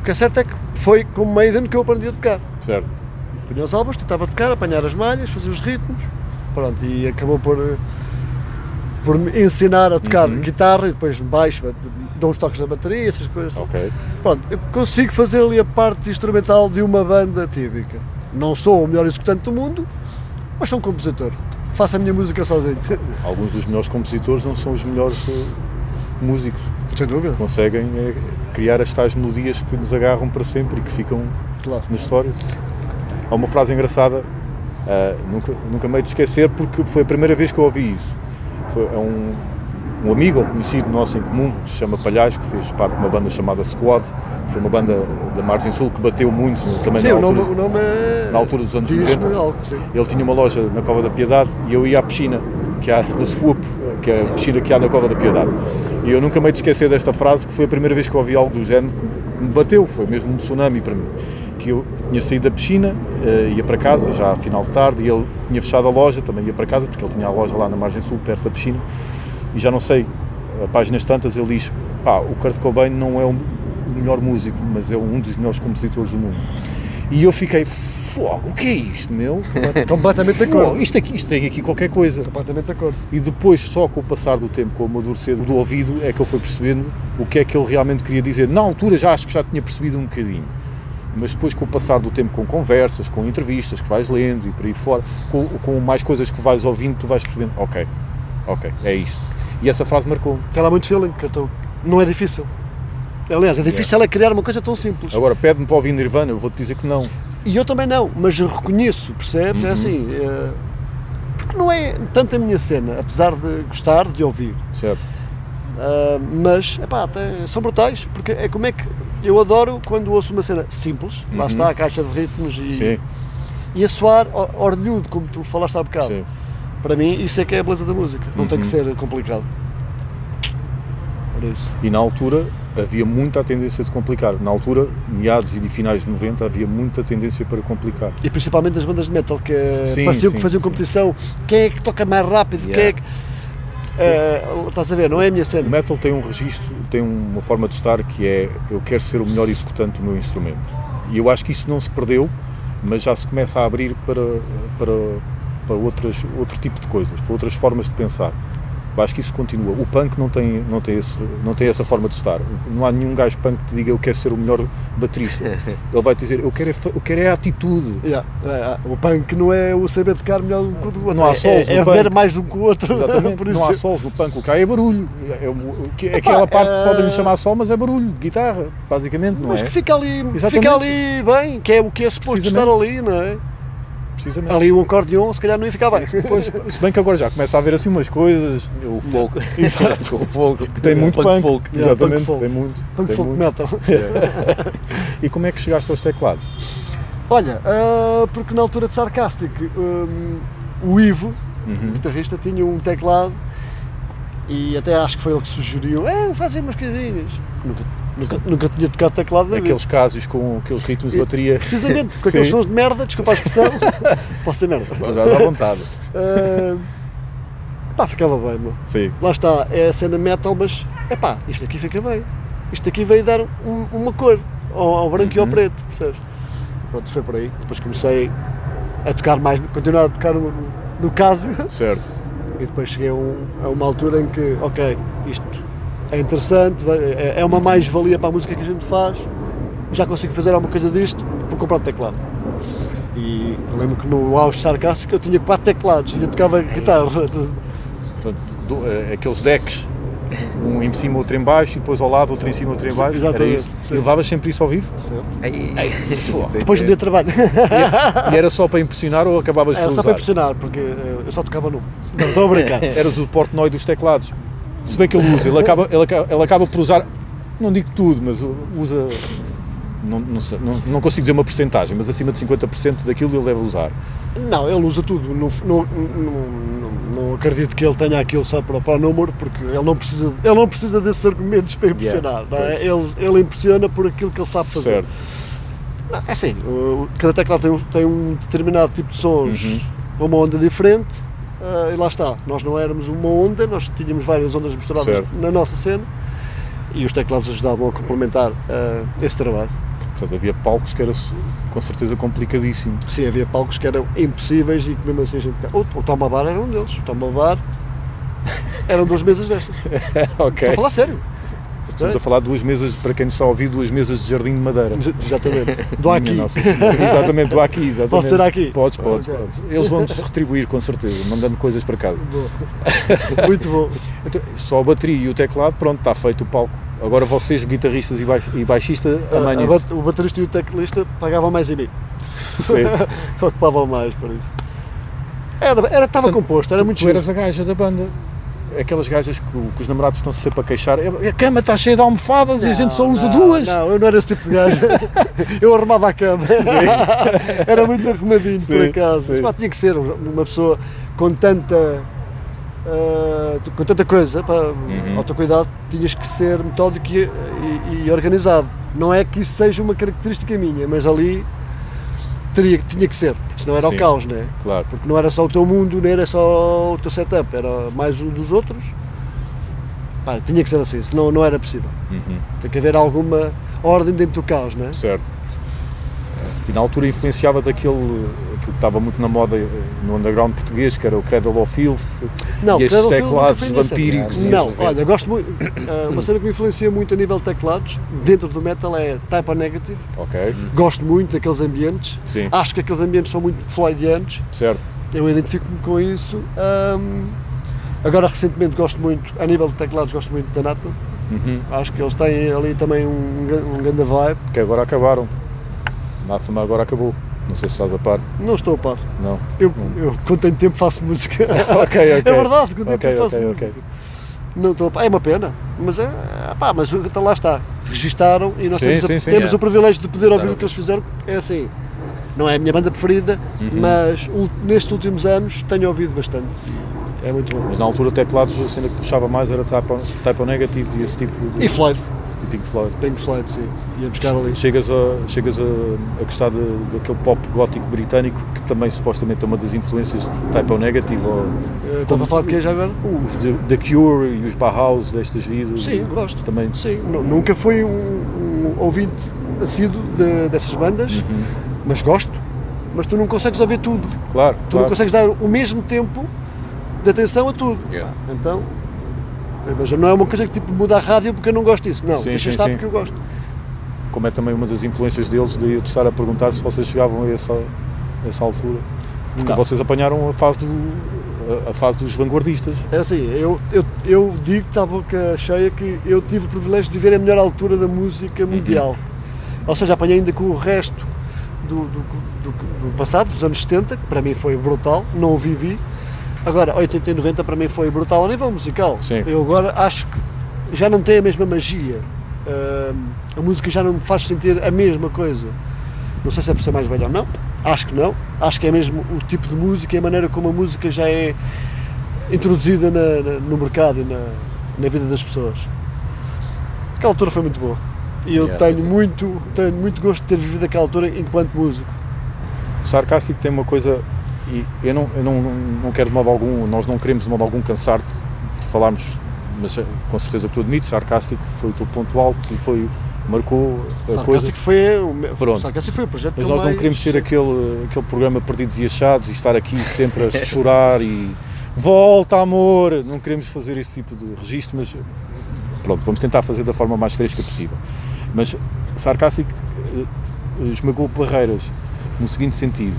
O que é certo é que foi com Maiden que eu aprendi a tocar. Certo. Punha os álbuns, tentava tocar, apanhar as malhas, fazer os ritmos, pronto, e acabou por, por me ensinar a tocar Uhum. guitarra e depois baixo, dou uns toques na bateria, essas coisas. Ok. Pronto, eu consigo fazer ali a parte instrumental de uma banda típica. Não sou o melhor executante do mundo, mas sou um compositor. Faço a minha música sozinho. Alguns dos melhores compositores não são os melhores eh, músicos. Sem dúvida, Conseguem eh, criar as tais melodias que nos agarram para sempre e que ficam claro. na história. Há uma frase engraçada, ah, nunca, nunca me hei de esquecer porque foi a primeira vez que eu ouvi isso. Foi é um, um amigo ou conhecido nosso em comum, que se chama Palhais, que fez parte de uma banda chamada Squad, foi uma banda da Margem Sul que bateu muito também Sim, na, o nome, altura, o nome é. na altura dos anos diz-me 90. algo, sim. Ele tinha uma loja na Cova da Piedade e eu ia à piscina, que há da SFUP, que é a piscina que há na Cova da Piedade. E eu nunca me hei de esquecer desta frase, que foi a primeira vez que eu ouvi algo do género, que me bateu, foi mesmo um tsunami para mim. Que eu tinha saído da piscina, eh, ia para casa, já a final de tarde, e ele tinha fechado a loja, também ia para casa, porque ele tinha a loja lá na margem sul, perto da piscina, e já não sei, a páginas tantas, ele diz, pá, o Kurt Cobain não é o melhor músico, mas é um dos melhores compositores do mundo. E eu fiquei, fogo, o que é isto, meu? Completamente de acordo. isto, aqui, isto tem aqui qualquer coisa. Completamente de acordo. E depois, só com o passar do tempo, com o amadurecer do ouvido, é que eu fui percebendo o que é que ele realmente queria dizer. Na altura já acho que já tinha percebido um bocadinho. Mas depois, com o passar do tempo, com conversas, com entrevistas que vais lendo e por aí fora, com, com mais coisas que vais ouvindo, tu vais percebendo, ok, ok, é isto. E essa frase marcou. Tem lá muito feeling, cartão. Não é difícil. Aliás, é difícil é criar uma coisa tão simples. Agora, pede-me para ouvir Nirvana, eu vou-te dizer que não. E eu também não, mas eu reconheço, percebes? Uhum. É assim. é, Porque não é tanto a minha cena, apesar de gostar de ouvir. Certo? Ah, mas, epá, até são brutais, porque é como é que. Eu adoro quando ouço uma cena simples, lá Uhum. está a caixa de ritmos e, Sim, e a soar or- orlhudo, como tu falaste há bocado. sim. Para mim, isso é que é a beleza da música, não tem que Uhum. ser complicado. Isso. E na altura havia muita tendência de complicar. Na altura, meados e de finais de 90, havia muita tendência para complicar. E principalmente as bandas de metal que Sim, pareciam sim, que faziam sim. competição. Quem é que toca mais rápido? Quem é Yeah. que. Eh, estás a ver? Não é a minha O cena. metal tem um registro, tem uma forma de estar que é eu quero ser o melhor executante do meu instrumento. E eu acho que isso não se perdeu, mas já se começa a abrir para, para, para outras, outro tipo de coisas, para outras formas de pensar. Eu acho que isso continua. O punk não tem, não, tem esse, não tem essa forma de estar. Não há nenhum gajo punk que te diga eu quero ser o melhor baterista. Ele vai te dizer eu quero é, eu quero é a atitude. Yeah, é, é. o punk não é o saber tocar melhor um que o outro. Não há é, solos é, é ver mais um que o outro. Exatamente. Por não há solos no punk, o que há é barulho. É, o- que- aquela parte que podem lhe chamar sol, mas é barulho de guitarra, basicamente, não mas é? que fica ali, Exatamente. fica ali bem, que é o que é suposto estar ali, não é? Precisamente. Ali um acordeão, se calhar não ia ficar bem. Pois, se bem que agora já começa a haver assim umas coisas. O folk. o folk. Tem muito punk. folk. Yeah, Exatamente, punk folk. tem muito. Punk tem folk muito. metal. E como é que chegaste aos teclados? Olha, ah, porque na altura de Sarcastic, hum, o Ivo, Uhum. o guitarrista, tinha um teclado e até acho que foi ele que sugeriu, é, fazem umas coisinhas. Nunca, nunca, nunca tinha tocado teclado vida. Aqueles casos com aqueles ritmos de bateria. Precisamente, com aqueles sons de merda, desculpa a expressão, posso ser merda. Dá vontade. Ah, pá, ficava bem, meu. Sim. Lá está, é a cena metal, mas é pá, isto aqui fica bem. Isto aqui veio dar um- uma cor ao, ao branco e ao Uhum. preto, percebes? Pronto, foi por aí. Depois comecei a tocar mais, continuar a tocar no, no caso Certo. e depois cheguei a, um- a uma altura em que, ok, isto é interessante, é, é uma mais-valia para a música que a gente faz, já consigo fazer alguma coisa disto, vou comprar um teclado. E eu lembro que no auge sarcástico eu tinha quatro teclados e eu tocava guitarra. Portanto, do- eh, aqueles decks Um em cima, outro em baixo, e depois ao lado, outro em cima, outro em baixo. Era exatamente, isso. sim. E levavas sempre isso ao vivo? Certo. Aí, Depois do dia de trabalho. E era só para impressionar ou acabavas Era por só usar? para impressionar, porque eh, eu só tocava num. Não, estou a brincar. Eras o Portnoy dos teclados. Se bem que ele usa, ele acaba, ele acaba, ele acaba por usar, não digo tudo, mas usa, não, não, sei, não, não consigo dizer uma porcentagem, mas acima de 50% daquilo ele deve usar. Não, ele usa tudo. Não, não, não, não- acredito que ele tenha aquilo só para, para número, porque ele não precisa, ele não precisa desses argumentos para impressionar. não é? ele, ele impressiona por aquilo que ele sabe fazer. Certo. Não, é assim, cada teclado tem, um- tem um determinado tipo de sons, Uhum. uma onda diferente, ah, e lá está. Nós não éramos uma onda, nós tínhamos várias ondas misturadas Certo. na nossa cena e os teclados ajudavam a complementar ah, esse trabalho. Portanto, havia palcos que era com certeza complicadíssimo. Sim, havia palcos que eram impossíveis e que mesmo assim a gente. O, o Tom Babar era um deles. O Tom Babar eram duas mesas destas. ok. Estou a falar sério. Estamos a falar de duas mesas, para quem a ouvir, duas mesas de jardim de madeira. Ex- Exatamente. Do aqui. Exatamente, do aqui, exatamente. Pode ser aqui? Podes, podes, Ok. podes. Eles vão-nos retribuir, com certeza, mandando coisas para casa. Boa. Muito bom. Então, só a bateria e o teclado, pronto, está feito o palco. Agora vocês, guitarristas e, baix, e baixista, A- a amanhã o baterista e o teclista pagavam mais em mim. Ocupavam mais, por isso. Era, era, estava composto, era muito Tu giro. eras a gaja da banda. Aquelas gajas que, o- que os namorados estão sempre a queixar. A cama está cheia de almofadas e a gente só usa não, duas. Não, eu não era esse tipo de gajo. eu arrumava a cama. era muito arrumadinho, por Sim, acaso. sim. Pá, tinha que ser uma pessoa com tanta. ah, com tanta coisa, pá, Uhum. autocuidado, tinhas que ser metódico e, e- e organizado. Não é que isso seja uma característica minha, mas ali teria, tinha que ser, senão era Sim. o caos, não é? Claro. Porque não era só o teu mundo, nem era só o teu setup, era mais um dos outros. Pá, tinha que ser assim, senão não era possível. Uhum. Tem que haver alguma ordem dentro do caos, não é? Certo. E na altura influenciava daquele que estava muito na moda eh, no underground português, que era o Cradle of Filth Não, e estes teclados vampíricos. Não, estes- olha, gosto muito. ah, uma cena que me influencia muito a nível de teclados, dentro do metal, é Type O Negative. Ok, Gosto muito daqueles ambientes. sim, Acho que aqueles ambientes são muito floydianos. certo. Eu identifico-me com isso. Ahm, agora, recentemente, gosto muito, a nível de teclados, gosto muito da Natman. Uhum. Acho que eles têm ali também um, um grande vibe. Que agora acabaram. Nathama agora acabou. Não sei se estás a par. Não estou a par. Não. Eu, eu quando tenho tempo, faço música. ok, ok. É verdade, quando tenho Ok, tempo, faço ok, música. Não estou a par. É uma pena. Mas, é, pá, mas então lá está. Registaram e nós Sim, temos, a- sim, sim, temos é. o privilégio de poder ouvir Claro. o que eles fizeram. É assim. Não é a minha banda preferida, Uhum. mas nestes últimos anos tenho ouvido bastante. É muito bom. Mas na altura teclados a cena que puxava mais era type o Negative e esse tipo de E Floyd, e Pink Floyd. Pink Floyd, sim. Ia buscar ali. Chegas a, chegas a, a gostar de, daquele pop gótico britânico que também supostamente é uma das influências de Type O Negative ou Eh, Estás a falar de quem já agora? os The Cure e os Bauhaus destas vidas. Sim, gosto. Também. Sim, nu- nunca fui um, um ouvinte assíduo de- dessas bandas, Uhum. mas gosto. Mas tu não consegues ouvir tudo. Claro, Tu claro. não consegues dar o mesmo tempo de atenção a tudo. Yeah. Então, mas não é uma coisa que tipo muda a rádio porque eu não gosto disso. Não, Sim, deixa sim, estar sim. porque eu gosto. Como é também uma das influências deles de eu te estar a perguntar se vocês chegavam a essa, a essa altura. Porque Não. vocês apanharam a fase, do, a, a fase dos vanguardistas. É assim, eu, eu, eu digo que está a boca cheia que eu tive o privilégio de ver a melhor altura da música mundial. Ou seja, apanhei ainda com o resto do, do, do, do passado, dos anos 70, que para mim foi brutal, não o vivi. Agora, 80 e 90 para mim foi brutal a nível musical. Sim. Eu agora acho que já não tem a mesma magia. Ahm, a música já não me faz sentir a mesma coisa. Não sei se é por ser mais velho ou não, acho que não. Acho que é mesmo o tipo de música e a maneira como a música já é introduzida na- na- no mercado e na, na vida das pessoas. Aquela altura foi muito boa. E eu Yeah, tenho, é. muito, tenho muito gosto de ter vivido aquela altura enquanto músico. O sarcástico tem uma coisa, e eu não, eu não, não quero de modo algum, nós não queremos de modo algum cansar-te de falarmos, mas eh, com certeza que tu admites, sarcástico foi o teu ponto alto e foi, marcou a coisa. Sarcástico foi, o meu- Pronto. Sarcástico foi o projeto Mas nós não mais- queremos ser aquele, aquele programa Perdidos e Achados e estar aqui sempre a chorar e volta amor, não queremos fazer esse tipo de registro, mas pronto, vamos tentar fazer da forma mais fresca possível. Mas Sarcástico eh, esmagou barreiras no seguinte sentido,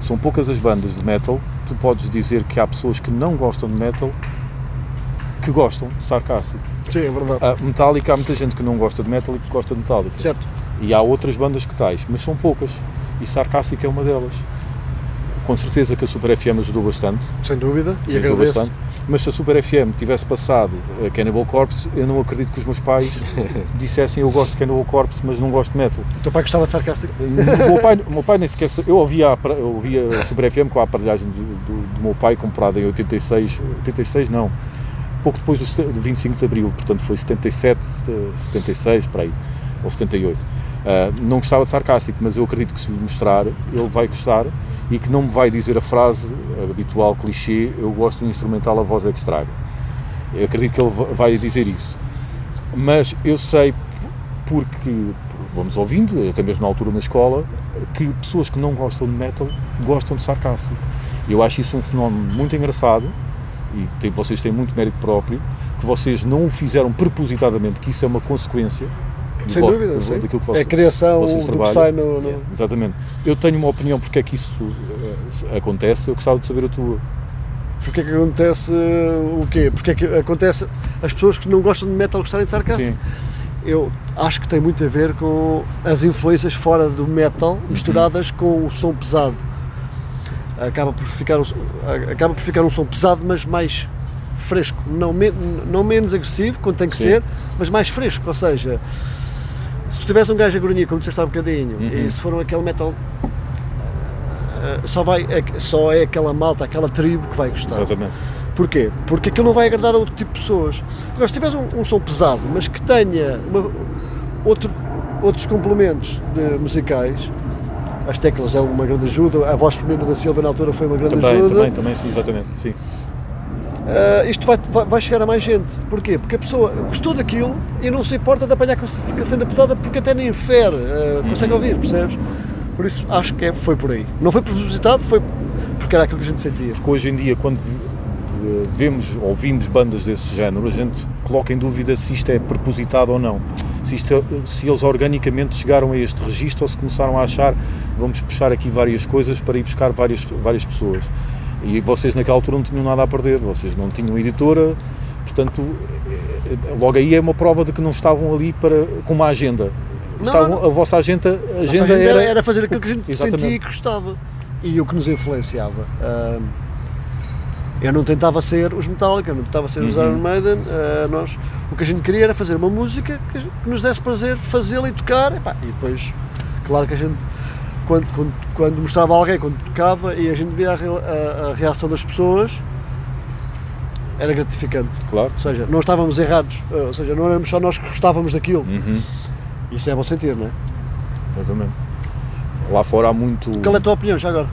são poucas as bandas de metal, tu podes dizer que há pessoas que não gostam de metal, que gostam de Sarcástico. Sim, é verdade. A Metallica, há muita gente que não gosta de metal e que gosta de Metallica. Certo. E há outras bandas que tais, mas são poucas. E Sarcástico é uma delas. Com certeza que a Super FM ajudou bastante. Sem dúvida. E agradeço. bastante. Mas se a Super FM tivesse passado a Cannibal Corpse, eu não acredito que os meus pais dissessem eu gosto de Cannibal Corpse, mas não gosto de metal. O teu pai gostava de sarcástico. O meu pai, o meu pai nem sequer. Eu ouvia, a eu ouvia a Super FM com a aparelhagem do, do, do meu pai, comprada em 86. 86 não. Pouco depois do, se- do 25 de Abril, portanto foi 77, eh, 76, para aí, ou 78. Ah, não gostava de sarcástico, mas eu acredito que se lhe mostrar, ele vai gostar e que não me vai dizer a frase habitual, clichê, eu gosto um instrumental, a voz é que estraga. Eu acredito que ele va- vai dizer isso. Mas eu sei, porque vamos ouvindo, até mesmo na altura na escola, que pessoas que não gostam de metal gostam de sarcástico. Eu acho isso um fenómeno muito engraçado e tem- vocês têm muito mérito próprio, que vocês não o fizeram propositadamente, que isso é uma consequência do Sem dúvida. do- sim. daquilo que é vocês, a criação vocês do que sai no. no- Exatamente. Eu tenho uma opinião porque é que isso eh, acontece, eu gostava de saber a tua. Porque é que acontece uh, o quê? Porque é que acontece as pessoas que não gostam de metal gostarem de sarcástico? Eu acho que tem muito a ver com as influências fora do metal Uhum. misturadas com o som pesado. Acaba por ficar, acaba por ficar um som pesado, mas mais fresco. Não, me- não menos agressivo, quando tem que Sim. ser, mas mais fresco. Ou seja, se tu tivesse um gajo a grunhir, como disseste há um bocadinho, Uhum. e se for aquele metal. uh, Só, vai, é, só é aquela malta, aquela tribo que vai gostar. Exatamente. Porquê? Porque aquilo não vai agradar a outro tipo de pessoas. Agora, se tiveres um, um som pesado, mas que tenha uma- outro, outros complementos de musicais, as teclas é uma grande ajuda, a voz feminina da Silva na altura foi uma grande Também, ajuda. também, também, sim, exatamente. Sim. Ah, isto vai, vai, chegar a mais gente. Porquê? Porque a pessoa gostou daquilo e não se importa de apanhar com a com a cena pesada porque até nem infere, ah, consegue ouvir, percebes? Por isso acho que é, foi por aí. Não foi propositado, foi porque era aquilo que a gente sentia. Porque hoje em dia, quando vemos ou vimos bandas desse género, a gente coloca em dúvida se isto é propositado ou não. Se, isto se eles organicamente chegaram a este registro ou se começaram a achar vamos puxar aqui várias coisas para ir buscar várias, várias pessoas. E vocês naquela altura não tinham nada a perder, vocês não tinham editora, portanto, eh, logo aí é uma prova de que não estavam ali para, com uma agenda. Não, Estavam, A vossa agenda, a agenda agenda era, era, fazer aquilo que a gente Exatamente. sentia e que gostava e o que nos influenciava. Ah, eu não tentava ser os Metallica, eu não tentava ser os Uhum. Iron Maiden, ah, nós, o que a gente queria era fazer uma música que, que nos desse prazer fazê-la e tocar, epá, e depois, claro que a gente, quando, quando, quando mostrava alguém, quando tocava e a gente via a, a- a reação das pessoas, era gratificante. claro. Ou seja, não estávamos errados, ah, ou seja, não éramos só nós que gostávamos daquilo. Uhum, Isso é bom sentir, não é? exatamente. Lá fora há muito. Qual é a tua opinião, já agora?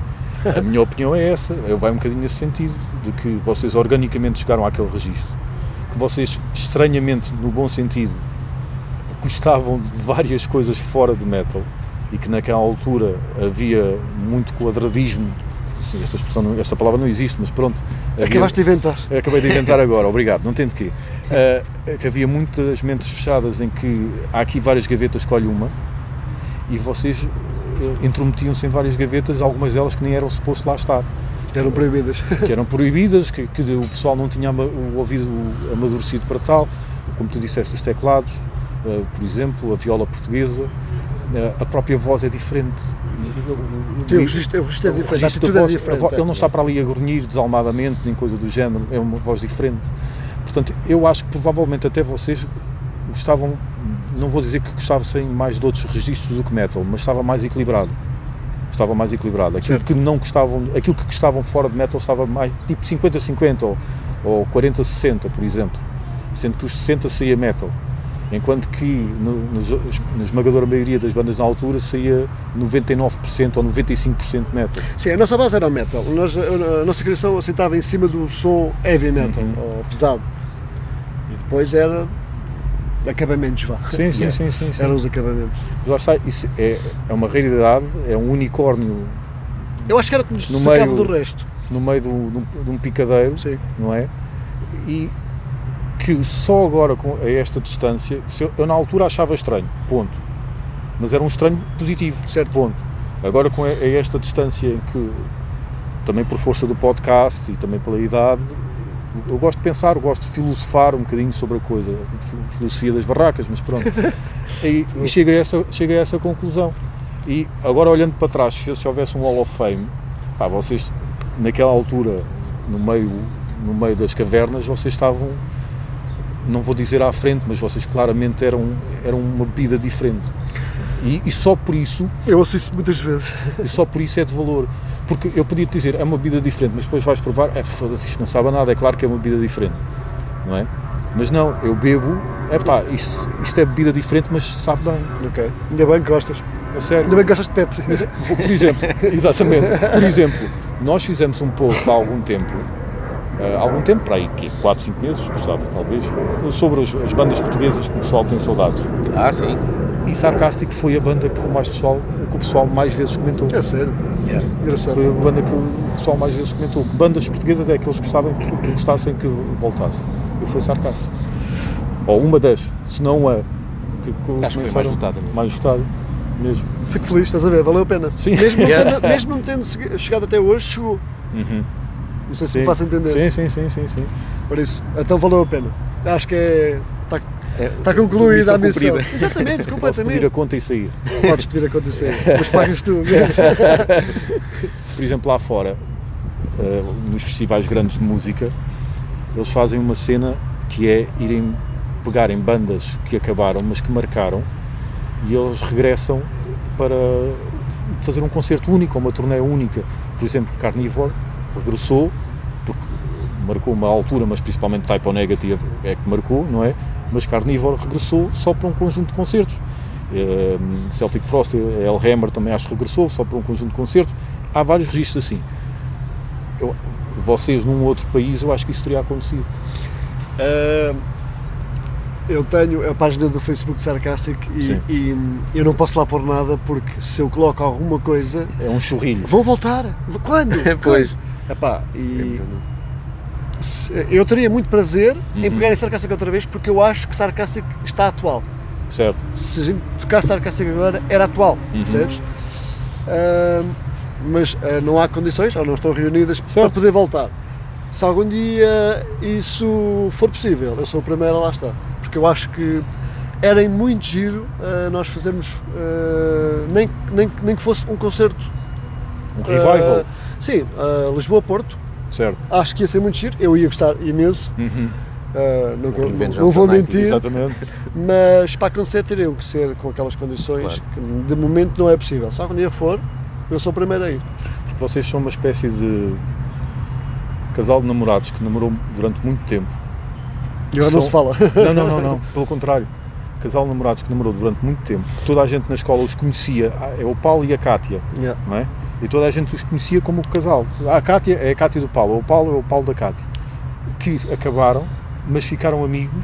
A minha opinião é essa, eu vai um bocadinho nesse sentido, de que vocês organicamente chegaram àquele registro, que vocês estranhamente, no bom sentido, gostavam de várias coisas fora de metal e que naquela altura havia muito quadradismo, Sim, esta, expressão, não- esta palavra não existe, mas pronto. havia- Acabaste de inventar. eu acabei de inventar agora, obrigado, não tem de quê. Ah, que havia muitas mentes fechadas em que há aqui várias gavetas, escolhe uma, e vocês eh, intrometiam-se em várias gavetas, algumas delas que nem eram suposto lá estar, Eram proibidas. que eram proibidas, que, que o pessoal não tinha o ouvido amadurecido para tal, como tu disseste, os teclados, eh, por exemplo, a viola portuguesa, a própria voz é diferente. Sim, o registro, o registro é diferente, registro é voz, a diferente. Ele não está para ali a grunhir desalmadamente, nem coisa do género, é uma voz diferente. Portanto, eu acho que provavelmente até vocês gostavam, não vou dizer que gostassem mais de outros registros do que metal, mas estava mais equilibrado. Estava mais equilibrado. Aquilo Certo. que não gostavam, aquilo que gostavam fora de metal estava mais tipo 50-50 ou, ou 40-60, por exemplo. Sendo que os 60 saía metal. Enquanto que no, nos- na esmagadora maioria das bandas na altura saía 99% ou 95% metal. Sim, a nossa base era o metal. Nós, a nossa criação assentava em cima do som heavy metal, Uhum. ou pesado. E depois era acabamentos, vá. Sim, sim, Yeah. sim, sim, sim. Eram os acabamentos. Lá está, isso é, é uma raridade, é um unicórnio Eu acho que era o que nos No meio- do resto. no meio um, um- de um picadeiro, Sim. não é? E que só agora com, a esta distância, eu, eu na altura achava estranho, ponto. Mas era um estranho positivo, Certo. ponto. Agora com a, a esta distância em que, também por força do podcast e também pela idade, eu gosto de pensar, gosto de filosofar um bocadinho sobre a coisa, fi- filosofia das barracas, mas pronto. e e chego, a essa, chego a essa conclusão. E agora olhando para trás, se, se houvesse um Hall of Fame, pá, vocês naquela altura, no meio, no meio das cavernas, vocês estavam, não vou dizer à frente, mas vocês claramente eram, eram uma bebida diferente. E, e só por isso Eu ouço isso muitas vezes. e só por isso é de valor. Porque eu podia te dizer, é uma bebida diferente, mas depois vais provar, é foda-se, isto não sabe nada, é claro que é uma bebida diferente, não é? Mas não, eu bebo, é pá, isto, isto é bebida diferente, mas sabe bem, Ok. Ainda bem que gostas. a sério. Ainda bem que gostas de Pepsi. Mas, por exemplo, exatamente, por exemplo, nós fizemos um post há algum tempo, há algum tempo, para aí, que 4, 5 meses, Gustavo, talvez, sobre as, as bandas portuguesas que o pessoal tem saudades. Ah, sim. E Sarcastic foi a banda que o, mais pessoal, que o pessoal mais vezes comentou. É sério. Engraçado. Foi a banda que o pessoal mais vezes comentou. Que bandas portuguesas é que eles gostavam, que gostassem que voltasse. E foi Sarcastic. Ou uma das, se não a. Que, que Acho que foi mais votada. Mais votada, mesmo. Fico feliz, estás a ver? Valeu a pena. Sim. Mesmo, não Yeah. tendo, mesmo não tendo che- chegado até hoje, chegou. Uhum. Não sei se me faço entender. Sim, sim, sim, sim, sim. Por isso, então valeu a pena. Acho que é. Está É, tá concluída a missão cumprida. Exatamente, completamente. pedir a conta e sair. Podes pedir a acontecer. Mas pagas tu. Por exemplo, lá fora, eh, nos festivais grandes de música, eles fazem uma cena que é irem pegarem bandas que acabaram, mas que marcaram, e eles regressam para fazer um concerto único, ou uma turnê única. Por exemplo, Carnivore regressou, porque marcou uma altura, mas principalmente Type O Negative é que marcou, não é? Mas Carnivore regressou só para um conjunto de concertos. Eh, Celtic Frost, Hellhammer também acho que regressou só para um conjunto de concertos. Há vários registros assim. Eu- vocês num outro país, eu acho que isso teria acontecido. Ah, eu tenho a página do Facebook Sarcastic e, e eu não posso lá pôr nada porque se eu coloco alguma coisa. É um churrilho. Vão voltar? Quando? Pois. Quando? Epá, e se- eu teria muito prazer em Uhum. pegar em Sarcastic outra vez porque eu acho que Sarcastic está atual. Certo? Se a gente tocasse Sarcastic agora, era atual, Uhum. percebes? Ah, mas ah, não há condições, ou não estão reunidas para Certo. poder voltar. Se algum dia isso for possível, eu sou o primeiro a lá estar. Porque eu acho que era em muito giro ah, nós fazermos, ah, nem, nem, nem que fosse um concerto. Um revival. Sim, ah, Lisboa-Porto. certo? Acho que ia ser muito giro, eu ia gostar imenso. Uhum. ah, não, Um Revenge não of vou the 90s, mentir, Exatamente. mas para acontecer teriam que ser com aquelas condições que de momento não é possível. Só quando dia for, eu sou o primeiro a ir. Porque vocês são uma espécie de casal de namorados que namorou durante muito tempo. E agora não se São- fala. Não, não, não, não. Pelo contrário. Casal de namorados que namorou durante muito tempo. Toda a gente na escola os conhecia. Ah, É o Paulo e a Cátia, Yeah. não é? E toda a gente os conhecia como casal. Ah, A Cátia é a Cátia do Paulo, o Paulo é o Paulo da Cátia. Que acabaram, mas ficaram amigos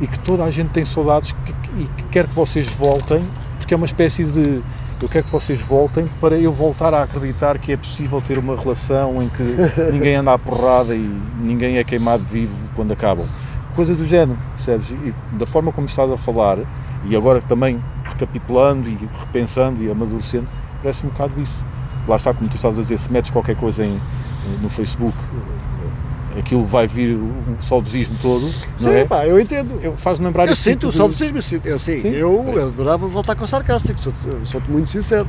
e que toda a gente tem saudades que- e que quer que vocês voltem, porque é uma espécie de. Eu quero que vocês voltem para eu voltar a acreditar que é possível ter uma relação em que ninguém anda à porrada e ninguém é queimado vivo quando acabam. Coisa do género, percebes? E da forma como estás a falar, e agora também recapitulando e repensando e amadurecendo, parece um bocado isso. Lá está, como tu estás a dizer, se metes qualquer coisa em, no Facebook, aquilo vai vir o saudosismo todo, não Sim, é? pá, eu entendo. Eu faz-me lembrar Eu sinto tipo o saudosismo, eu sinto. Eu, sim, Sim. eu adorava voltar com sarcástico, sou- sou-te muito sincero.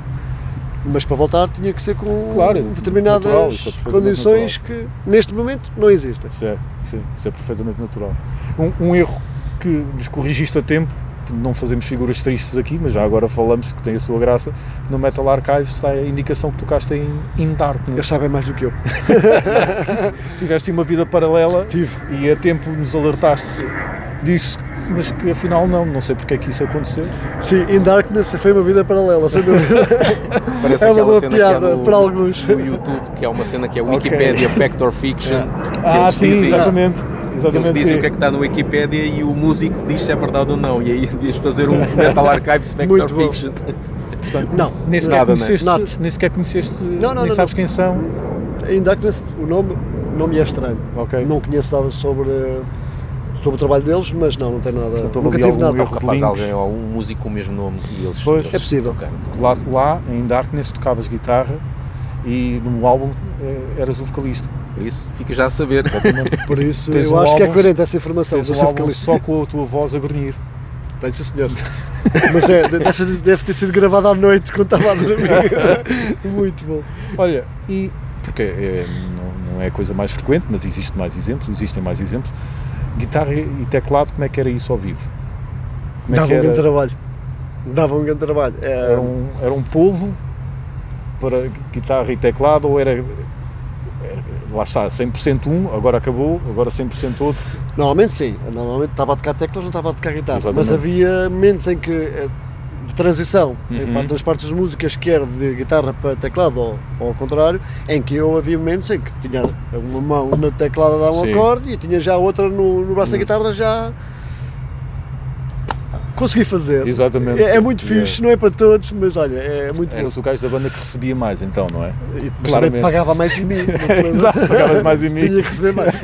Mas para voltar tinha que ser com Claro, determinadas natural, é condições que neste momento não existem. Isso é, sim, isso é perfeitamente natural. Um, um erro que nos corrigiste a tempo, não fazemos figuras tristes aqui, mas já agora falamos que tem a sua graça, no Metal Archives está a indicação que tocaste em In Eles Darkness. sabem mais do que eu. Tiveste uma vida paralela Tive. e a tempo nos alertaste disso, mas que afinal não, não sei porque é que isso aconteceu. Sim, In Darkness foi uma vida paralela, sem dúvida. Parece É uma boa cena piada é no, para alguns. no YouTube, que é uma cena que é. Wikipedia Factor Fiction. Ah, eles sim, dizem- exatamente. Eles exatamente dizem sim. o que é que está no Wikipedia e o músico diz se é verdade ou não. E aí devias fazer um Metal Muito bom. Fiction. Portanto, Não, nem sequer nada, né? conheceste, Not. nem sequer conheceste, Não, não, nem não, sabes não. quem são. In Darkness, o nome não me é estranho. Ok. Não conheço nada sobre, sobre o trabalho deles, mas não, não tem nada. Portanto, Nunca tive algum nada. erro. Capaz alguém ou um músico com o mesmo nome e eles. Pois. eles É possível. tocaram. Lá, lá em Darkness tocavas guitarra e no álbum eh, eras o vocalista. Por isso, fica já a saber. Por isso, Tens eu um acho que é álbum- coerente essa informação Tens um álbum só com a tua voz a grunhir. Tenho, sim, senhor. Mas é, deve, deve ter sido gravado à noite quando estava a dormir. Muito bom. Olha, e porque é- não, não é a coisa mais frequente, mas existe mais exemplos, existem mais exemplos. Guitarra e teclado, como é que era isso ao vivo? Como é Dava que um grande trabalho. Dava um grande trabalho. É, Era um, era um polvo para guitarra e teclado ou era- lá está, 100% um, agora acabou, agora 100% outro. Normalmente sim. Normalmente estava a tocar teclas, não estava a tocar guitarra. Exatamente. Mas havia momentos em que eh, de transição em Uhum. das partes das músicas, quer de guitarra para teclado ou, ou ao contrário, em que eu havia momentos em que tinha uma mão no teclado a dar um Sim. acorde e tinha já outra no, no braço da Hum. guitarra já consegui fazer. Exatamente. É, é muito fixe, não é para todos, mas olha, é muito Era bom. o gajo da banda que recebia mais, então, não é? E mas também pagava mais em mim. não. Exato, pagavas mais em mim. Tinha que receber mais.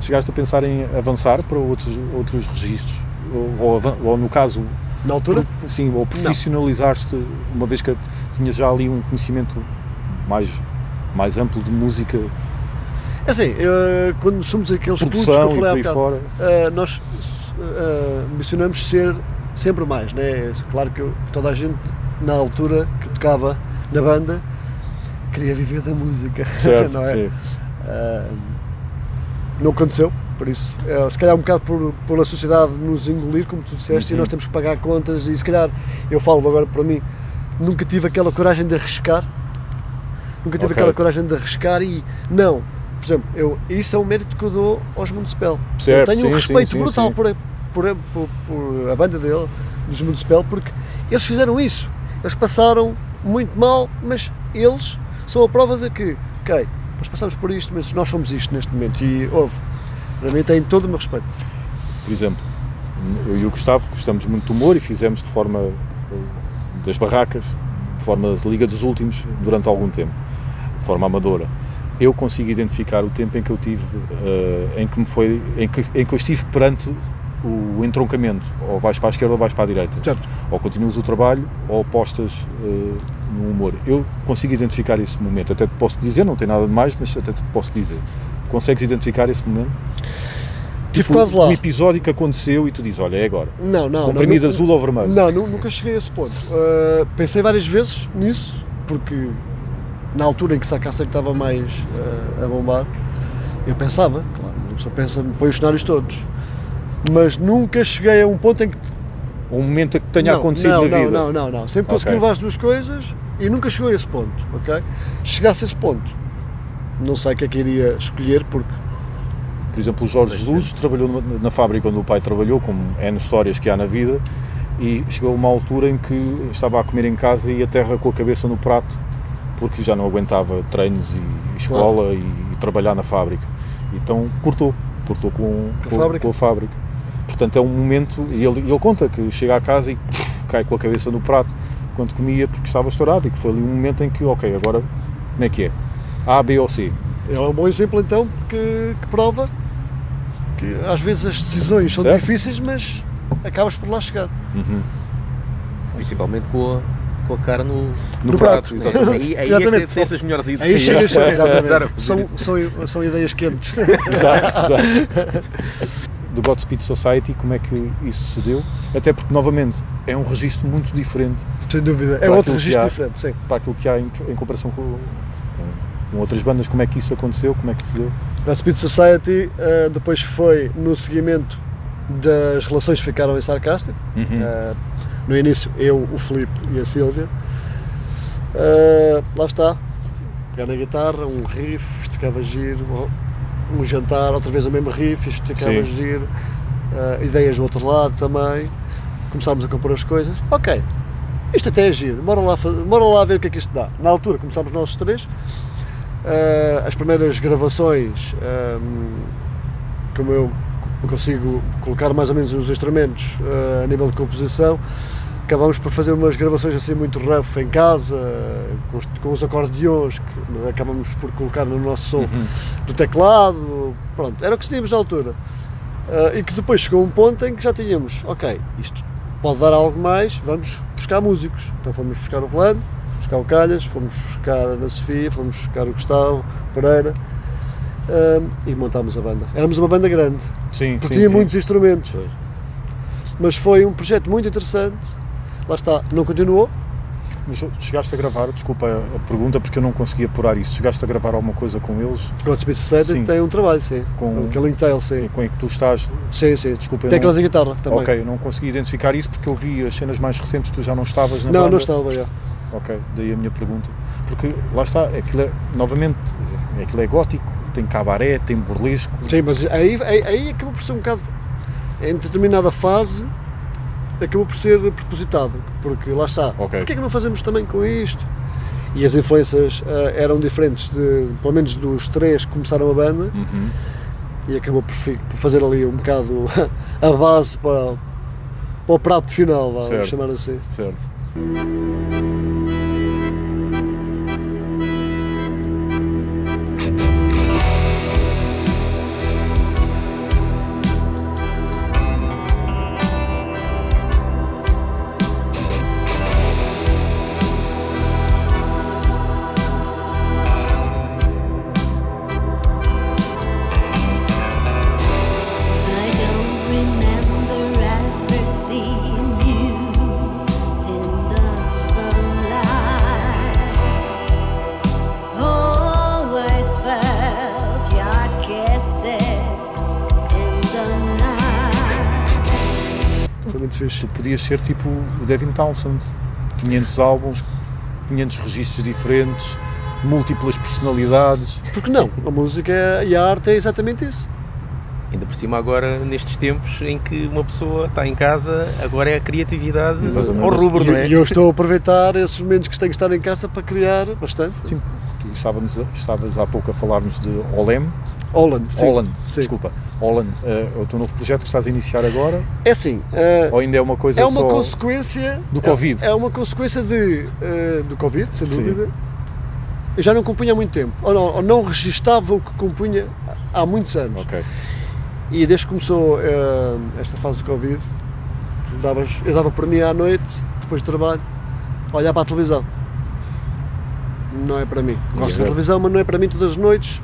Chegaste a pensar em avançar para outros, outros registros? Ou, ou ou no caso, Na altura, sim, ou profissionalizaste, uma vez que tinhas já ali um conhecimento mais, mais amplo de música, é assim, eh, quando somos aqueles putos que produção eu falei há bocado, fora. Uh, nós uh, mencionamos ser sempre mais, né? Claro que eu- toda a gente na altura que tocava na banda queria viver da música, Certo, não é? sim. Uh, não aconteceu, por isso, uh, se calhar um bocado por, por a sociedade nos engolir, como tu disseste, Uhum. e nós temos que pagar contas e se calhar, eu falo agora para mim, nunca tive aquela coragem de arriscar, nunca tive Ok. aquela coragem de arriscar e não, por exemplo, eu, isso é um mérito que eu dou aos Municipal. eu Certo, tenho um sim, respeito sim, sim, brutal. Por, por, por, por a banda dele, dos Municipal, porque eles fizeram isso. Eles passaram muito mal, mas eles são a prova de que, ok, nós passamos por isto, mas nós somos isto neste momento. E houve. Para mim tem todo o meu respeito. Por exemplo, eu e o Gustavo gostamos muito de humor e fizemos de forma eh, das barracas, de forma de Liga dos Últimos, durante algum tempo, de forma amadora. Eu consigo identificar o tempo em que eu tive, eh, em que me foi, em que, em que eu estive perante o entroncamento, ou vais para a esquerda ou vais para a direita, Certo. ou continuas o trabalho ou apostas eh, no humor. Eu consigo identificar esse momento, até te posso dizer, não tem nada de mais, mas até te posso dizer. Consegues identificar esse momento? Estive Tipo, quase lá. Um episódio que aconteceu e tu dizes, olha, é agora. Não, não. Comprimido não, azul ou vermelho? Não, nu- nunca cheguei a esse ponto. Uh, pensei várias vezes nisso, porque na altura em que Sakasa estava mais uh, a bombar, eu pensava, claro, pessoa pensa, põe os cenários todos. Mas nunca cheguei a um ponto em que. Um momento que tenha não, acontecido não, na não, vida. Não, não, não. Sempre Ok. consegui levar as duas coisas e nunca chegou a esse ponto, ok? Chegasse a esse ponto, não sei o que é que iria escolher, porque Por exemplo, o Jorge Jesus trabalhou numa- na fábrica onde o pai trabalhou, como N histórias que há na vida, e chegou a uma altura em que estava a comer em casa e a terra com a cabeça no prato, porque já não aguentava treinos e escola e, e trabalhar na fábrica. Então cortou, cortou com, Com a fábrica? com a fábrica. Portanto, é um momento, e ele, ele conta que chega à casa e cai com a cabeça no prato quando comia porque estava estourado e que foi ali um momento em que, ok, agora como é que é? A, B ou C? é um bom exemplo então que, que prova que às vezes as decisões são Certo. difíceis, mas acabas por lá chegar. Uhum. Principalmente com a, com a cara no, No, No prato, prato. exatamente. Aí, aí é Exatamente. que tem essas melhores ideias. Aí exatamente. Exato. são, são, são ideias quentes. exato, exato. Do Godspeed Society, como é que isso se deu? Até porque, novamente, é um registro muito diferente Sem dúvida. É outro registro há. diferente, sim. para aquilo que há em, em comparação com, com- outras bandas. Como é que isso aconteceu? Como é que se deu? A Speed Society eh, depois foi no seguimento das relações que ficaram em Sarcastic. Uhum. Eh, no início, eu, o Filipe e a Sílvia. Eh, lá está. Pegar na guitarra, um riff, isto ficava giro. Um jantar, outra vez o mesmo riff, isto ficava Sim. giro. Eh, ideias do outro lado também. Começámos a compor as coisas. Ok, isto até é giro, bora lá, bora lá ver o que é que isto dá. Na altura começámos nós três. Eh, as primeiras gravações, ehm, como eu consigo colocar mais ou menos os instrumentos eh, a nível de composição, acabamos por fazer umas gravações assim muito rough em casa, com os, com os acordeões que acabamos por colocar no nosso som Uhum. do teclado, pronto, era o que tínhamos na altura. Ah, e que depois chegou um ponto em que já tínhamos, ok, isto pode dar algo mais, vamos buscar músicos. Então fomos buscar o Rolando, buscar o Calhas, fomos buscar a Ana Sofia, fomos buscar o Gustavo Pereira ahm, e montámos a banda. Éramos uma banda grande, Sim, porque sim, tinha sim. muitos instrumentos, mas foi um projeto muito interessante. Lá está, não continuou, Mas chegaste a gravar, desculpa a a pergunta, porque eu não consegui apurar isso. Chegaste a gravar alguma coisa com eles? Godspeed Society Sim. tem um trabalho, sim. Com- Com o Killing Tale, sim. Com que tu estás? Sim, sim. Desculpa, não- aquelas em guitarra também. Ok, eu não consegui identificar isso porque eu vi as cenas mais recentes, tu já não estavas na Não, banda. não estava, já. Ok, daí a minha pergunta. Porque lá está, aquilo é, novamente, aquilo é gótico, tem cabaré, tem burlesco. Sim, mas aí, aí, aí acabou por ser um bocado. Em determinada fase, acabou por ser propositado. Porque lá está. Ok. Porquê é que não fazemos também com isto? E as influências ah, eram diferentes, de, pelo menos dos três que começaram a banda, Uhum. e acabou por, por fazer ali um bocado a base para, para o prato final, vamos chamar assim. Certo. Podias ser tipo o Devin Townsend. 500 álbuns, 500 registros diferentes, múltiplas personalidades. Porque não? A música e a arte é exatamente isso. Ainda por cima agora, nestes tempos em que uma pessoa está em casa, agora é a criatividade Exatamente. ao rubro, não é? E eu estou a aproveitar esses momentos que tenho que estar em casa para criar bastante. Sim, tu estavas, estavas há pouco a falar-nos de Olem. Holland, sim. Holland, sim. desculpa. Holland, é o teu novo projeto que estás a iniciar agora? É assim, eh, Ou ainda é uma coisa é uma só... consequência do Covid. É, é uma consequência de, eh, do Covid, sem Sim. dúvida. Eu já não compunha há muito tempo, ou não, ou não registava o que compunha há muitos anos. Ok. E desde que começou esta fase do Covid, davas- eu dava por mim à noite, depois do trabalho, a olhar para a televisão. Não é para mim. Gosto da televisão, mas não é para mim todas as noites,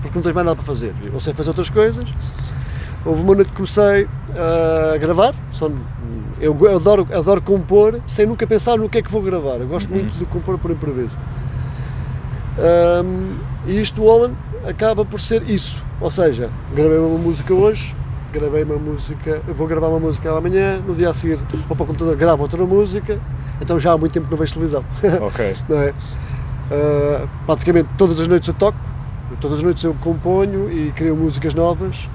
porque não tens mais nada para fazer. Eu sei fazer outras coisas. Houve uma noite que comecei eh, a gravar, só, eu, eu adoro, adoro compor sem nunca pensar no que é que vou gravar. Eu gosto muito de compor por improviso. Ahm, e isto, o Alan, acaba por ser isso. Ou seja, gravei uma música hoje, gravei uma música, vou gravar uma música amanhã, no dia a seguir vou para o computador, gravo outra música, então já há muito tempo que não vejo televisão. Ok. não é? Ah, praticamente todas as noites eu toco, todas as noites eu componho e crio músicas novas.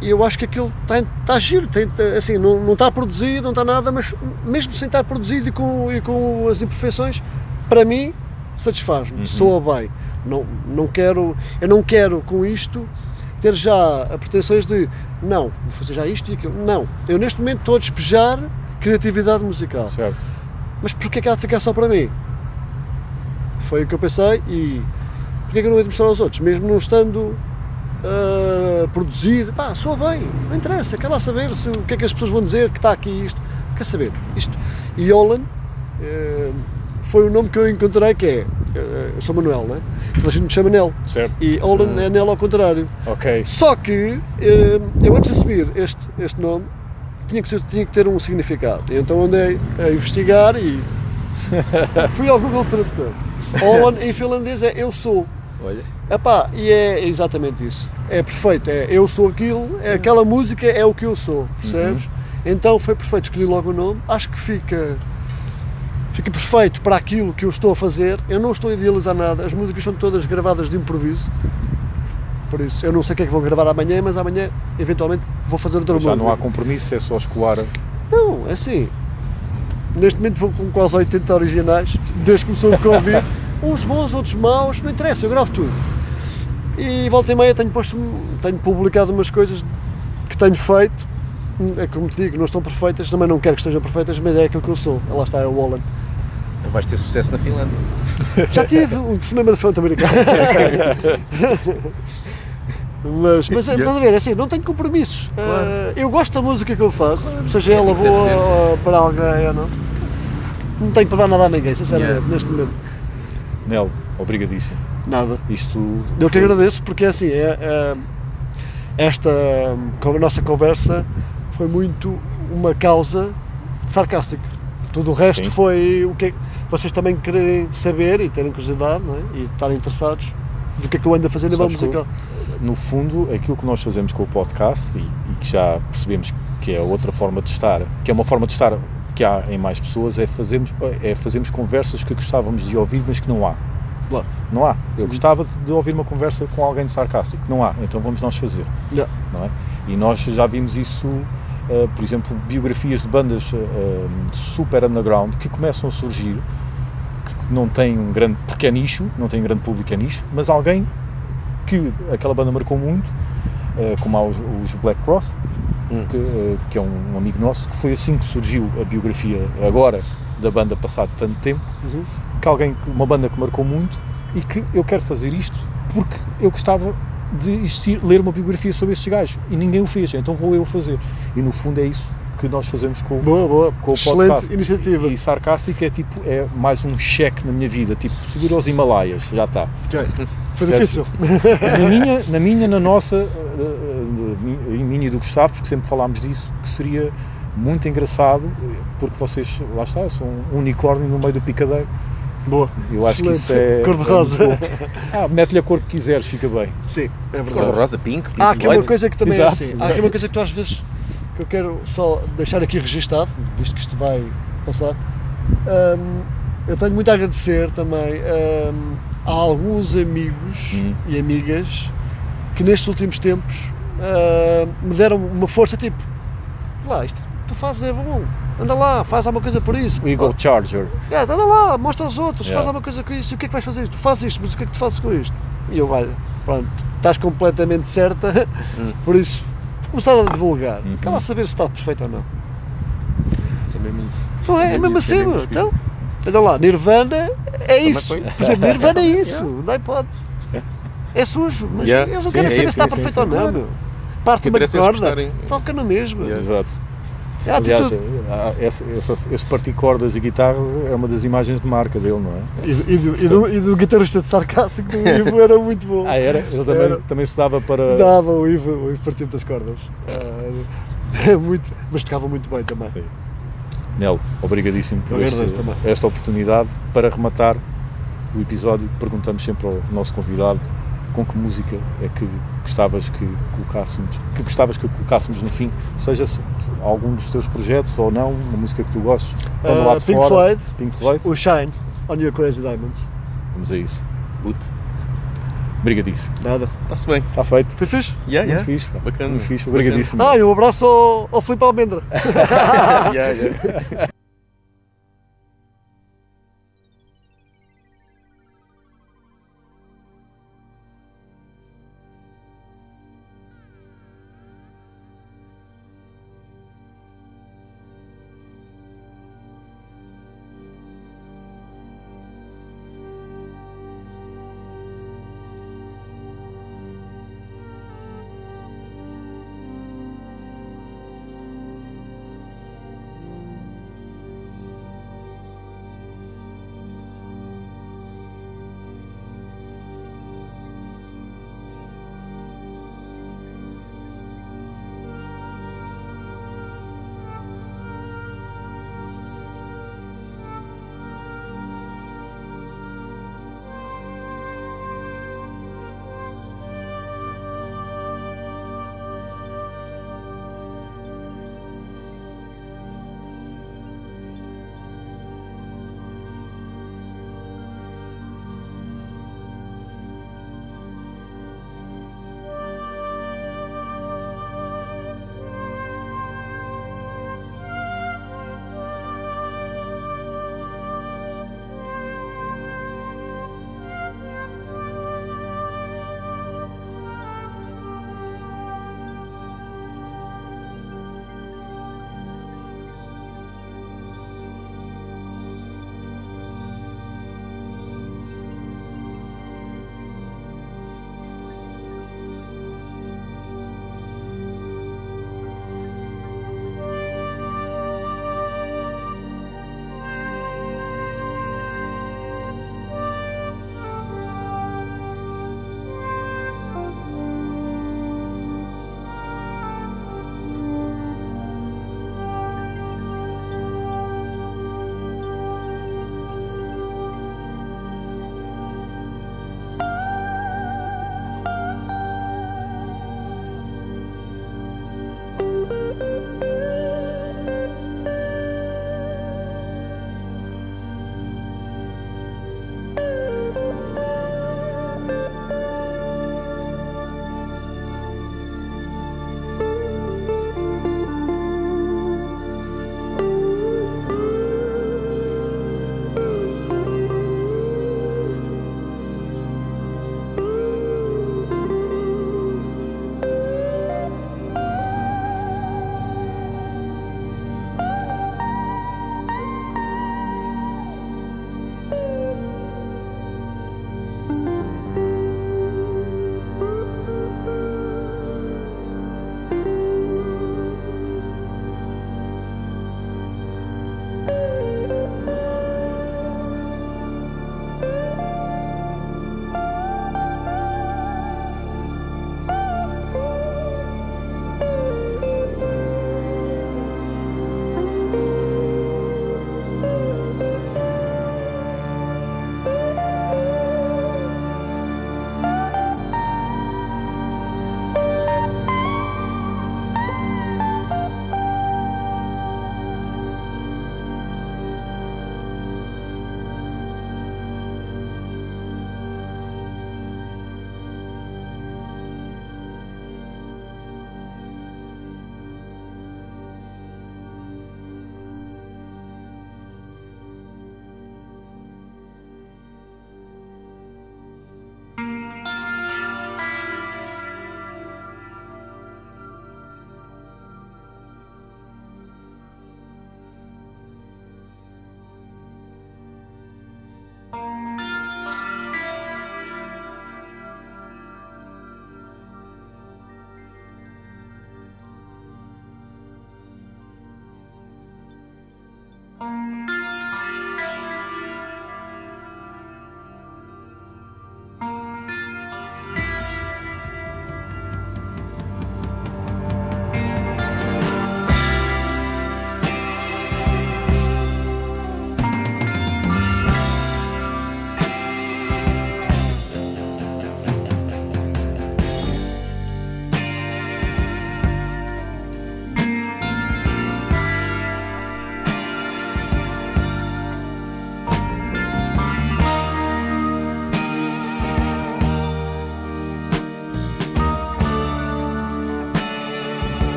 E eu acho que aquilo está, está giro, tem, tem- assim, não, não está produzido, não está nada, mas mesmo sem estar produzido e com, e com as imperfeições, para mim satisfaz-me, soa bem. Não, não quero, eu não quero com isto ter já a pretensões de não, vou fazer já isto e aquilo. Não, eu neste momento estou a despejar criatividade musical. Certo. Mas porquê que há de ficar só para mim? Foi o que eu pensei e porquê que eu não hei de mostrar aos outros? Mesmo não estando ah, produzido, pá, soa bem, não interessa, quer lá saber se, o que é que as pessoas vão dizer, que está aqui isto, quer saber, isto. E Olan eh, foi o nome que eu encontrei que é, eh, eu sou Manuel, não é? Toda a gente me chama Nel, Certo. e Olan é Nel ao contrário. Ok. Só que eh, eu antes de assumir este, este nome tinha que, ser- tinha que ter um significado. E então andei a investigar e fui ao Google Tradutor. Olan em finlandês é eu sou. Olha, Epá, e é exatamente isso. É perfeito. É eu sou aquilo, é aquela música é o que eu sou, percebes? Então foi perfeito, escolhi logo o nome. Acho que fica fica perfeito para aquilo que eu estou a fazer. Eu não estou a idealizar nada. As músicas são todas gravadas de improviso. Por isso, eu não sei o que é que vou gravar amanhã, mas amanhã, eventualmente, vou fazer outra Já música. não há compromisso, é só escoar. Não, é assim. Neste momento vou com quase 80 originais, desde que começou o Covid. Uns bons, outros maus, não interessa, eu gravo tudo. E volta e meia tenho, posto, tenho publicado umas coisas que tenho feito. É como te digo, não estão perfeitas, também não quero que estejam perfeitas, mas é aquilo que eu sou. Lá está, é o Wallen. então vais ter sucesso na Finlândia. Já tive um cinema de frente americano. Mas, mas é, estás a ver, é assim, não tenho compromissos. Ah, eu gosto da música que eu faço, seja É ela boa ou para alguém ou não. não tenho para dar nada a ninguém, sinceramente, Yeah. neste momento. Nel, obrigadíssimo. Nada. Isto. Eu que foi- agradeço porque assim, é, é- esta a nossa conversa foi muito uma causa sarcástica. Tudo o resto Sim. foi o que é- vocês também quererem saber e terem curiosidade é? e estarem interessados do que é que eu ando a fazer a nível Sabes que eu- musical. no fundo, aquilo que nós fazemos com o podcast e, e que já percebemos que é outra forma de estar, que é uma forma de estar que há em mais pessoas, é fazermos, é fazermos conversas que gostávamos de ouvir, mas que não há. Claro. Não há. Eu gostava de, ouvir uma conversa com alguém sarcástico. Não há. Então vamos nós fazer. Yeah. Não é? E nós já vimos isso, uh, por exemplo, biografias de bandas uh, super underground que começam a surgir, que não têm um grande. porque é nicho, não tem grande público, é nicho, mas alguém que aquela banda marcou muito, uh, como há os, os Black Cross, Hum. que, uh, que é um, um amigo nosso, que foi assim que surgiu a biografia agora da banda passado tanto tempo, Uhum. que alguém, uma banda que marcou muito e que eu quero fazer isto porque eu gostava de existir, ler uma biografia sobre estes gajos e ninguém o fez, então vou eu fazer. E no fundo é isso que nós fazemos com, o- Boa, boa. com o Excelente podcast. iniciativa. E sarcástico é tipo, é mais um cheque na minha vida, tipo, subir aos Himalaias, já está. Ok. Foi Certo. difícil. Na minha, na minha, na nossa, eh, eh, em minha e do Gustavo, porque sempre falámos disso, que seria muito engraçado, porque vocês, lá está, são um unicórnio no meio do picadeiro. Boa. Eu acho que Excelente. isso é. Cor-de-rosa. é muito bom. ah, mete-lhe a cor que quiseres, fica bem. Sim, é verdade. Cor-de-rosa, pink, pink Há aqui uma coisa que também Exato, é assim. Há exato. aqui uma coisa que tu às vezes que eu quero só deixar aqui registado, visto que isto vai passar. Hum, eu tenho muito a agradecer também hum, a alguns amigos Hum. e amigas que nestes últimos tempos hum, me deram uma força tipo, lá, isto tu fazes é bom, anda lá, faz alguma coisa por isso. O Eagle Charger. É, anda lá, mostra aos outros, Yeah. faz alguma coisa com isto, e o que é que vais fazer? Tu fazes isto, mas o que é que tu fazes com isto? E eu, olha, pronto, estás completamente certa, Hum. por isso, vou começar a divulgar. Uhum. Quer lá saber se está perfeito ou não. É mesmo isso. Não é? É mesmo assim, É mesmo então, olha lá, Nirvana é isso. foi. Por exemplo, Nirvana é isso, não há hipótese. É sujo, mas Yeah. eles não Sim, querem sim, saber se está sim, perfeito sim, ou não, claro. Parte uma é corda, gostarem. toca na mesma. Yeah. Exato. É Aliás, atitude. essa, essa, esse partir cordas e guitarra é uma das imagens de marca dele, não é? E, do- e do, e, do, e do guitarrista de sarcástico do Ivo era muito bom. Ah, era? Ele também, Era. também se dava para. Dava o Ivo, o Ivo partia das cordas. Ah, muito, mas tocava muito bem também. Sim. Nel, obrigadíssimo por este- esta oportunidade. Para rematar o episódio, perguntamos sempre ao nosso convidado com que música é que gostavas que colocássemos, que gostavas que colocássemos no fim, seja se- se algum dos teus projetos ou não, uma música que tu gostes. De Pink fora, Floyd. Pink Floyd. O Shine on Your Crazy Diamonds. Vamos a isso. Boot. Obrigadíssimo. Nada. Está-se bem. Está feito. Foi fixe? Yeah, Muito yeah. fixe. pá. Bacana. Muito fixe. Obrigadíssimo. Ah, e um abraço ao, ao Filipe Almendra. Yeah, yeah.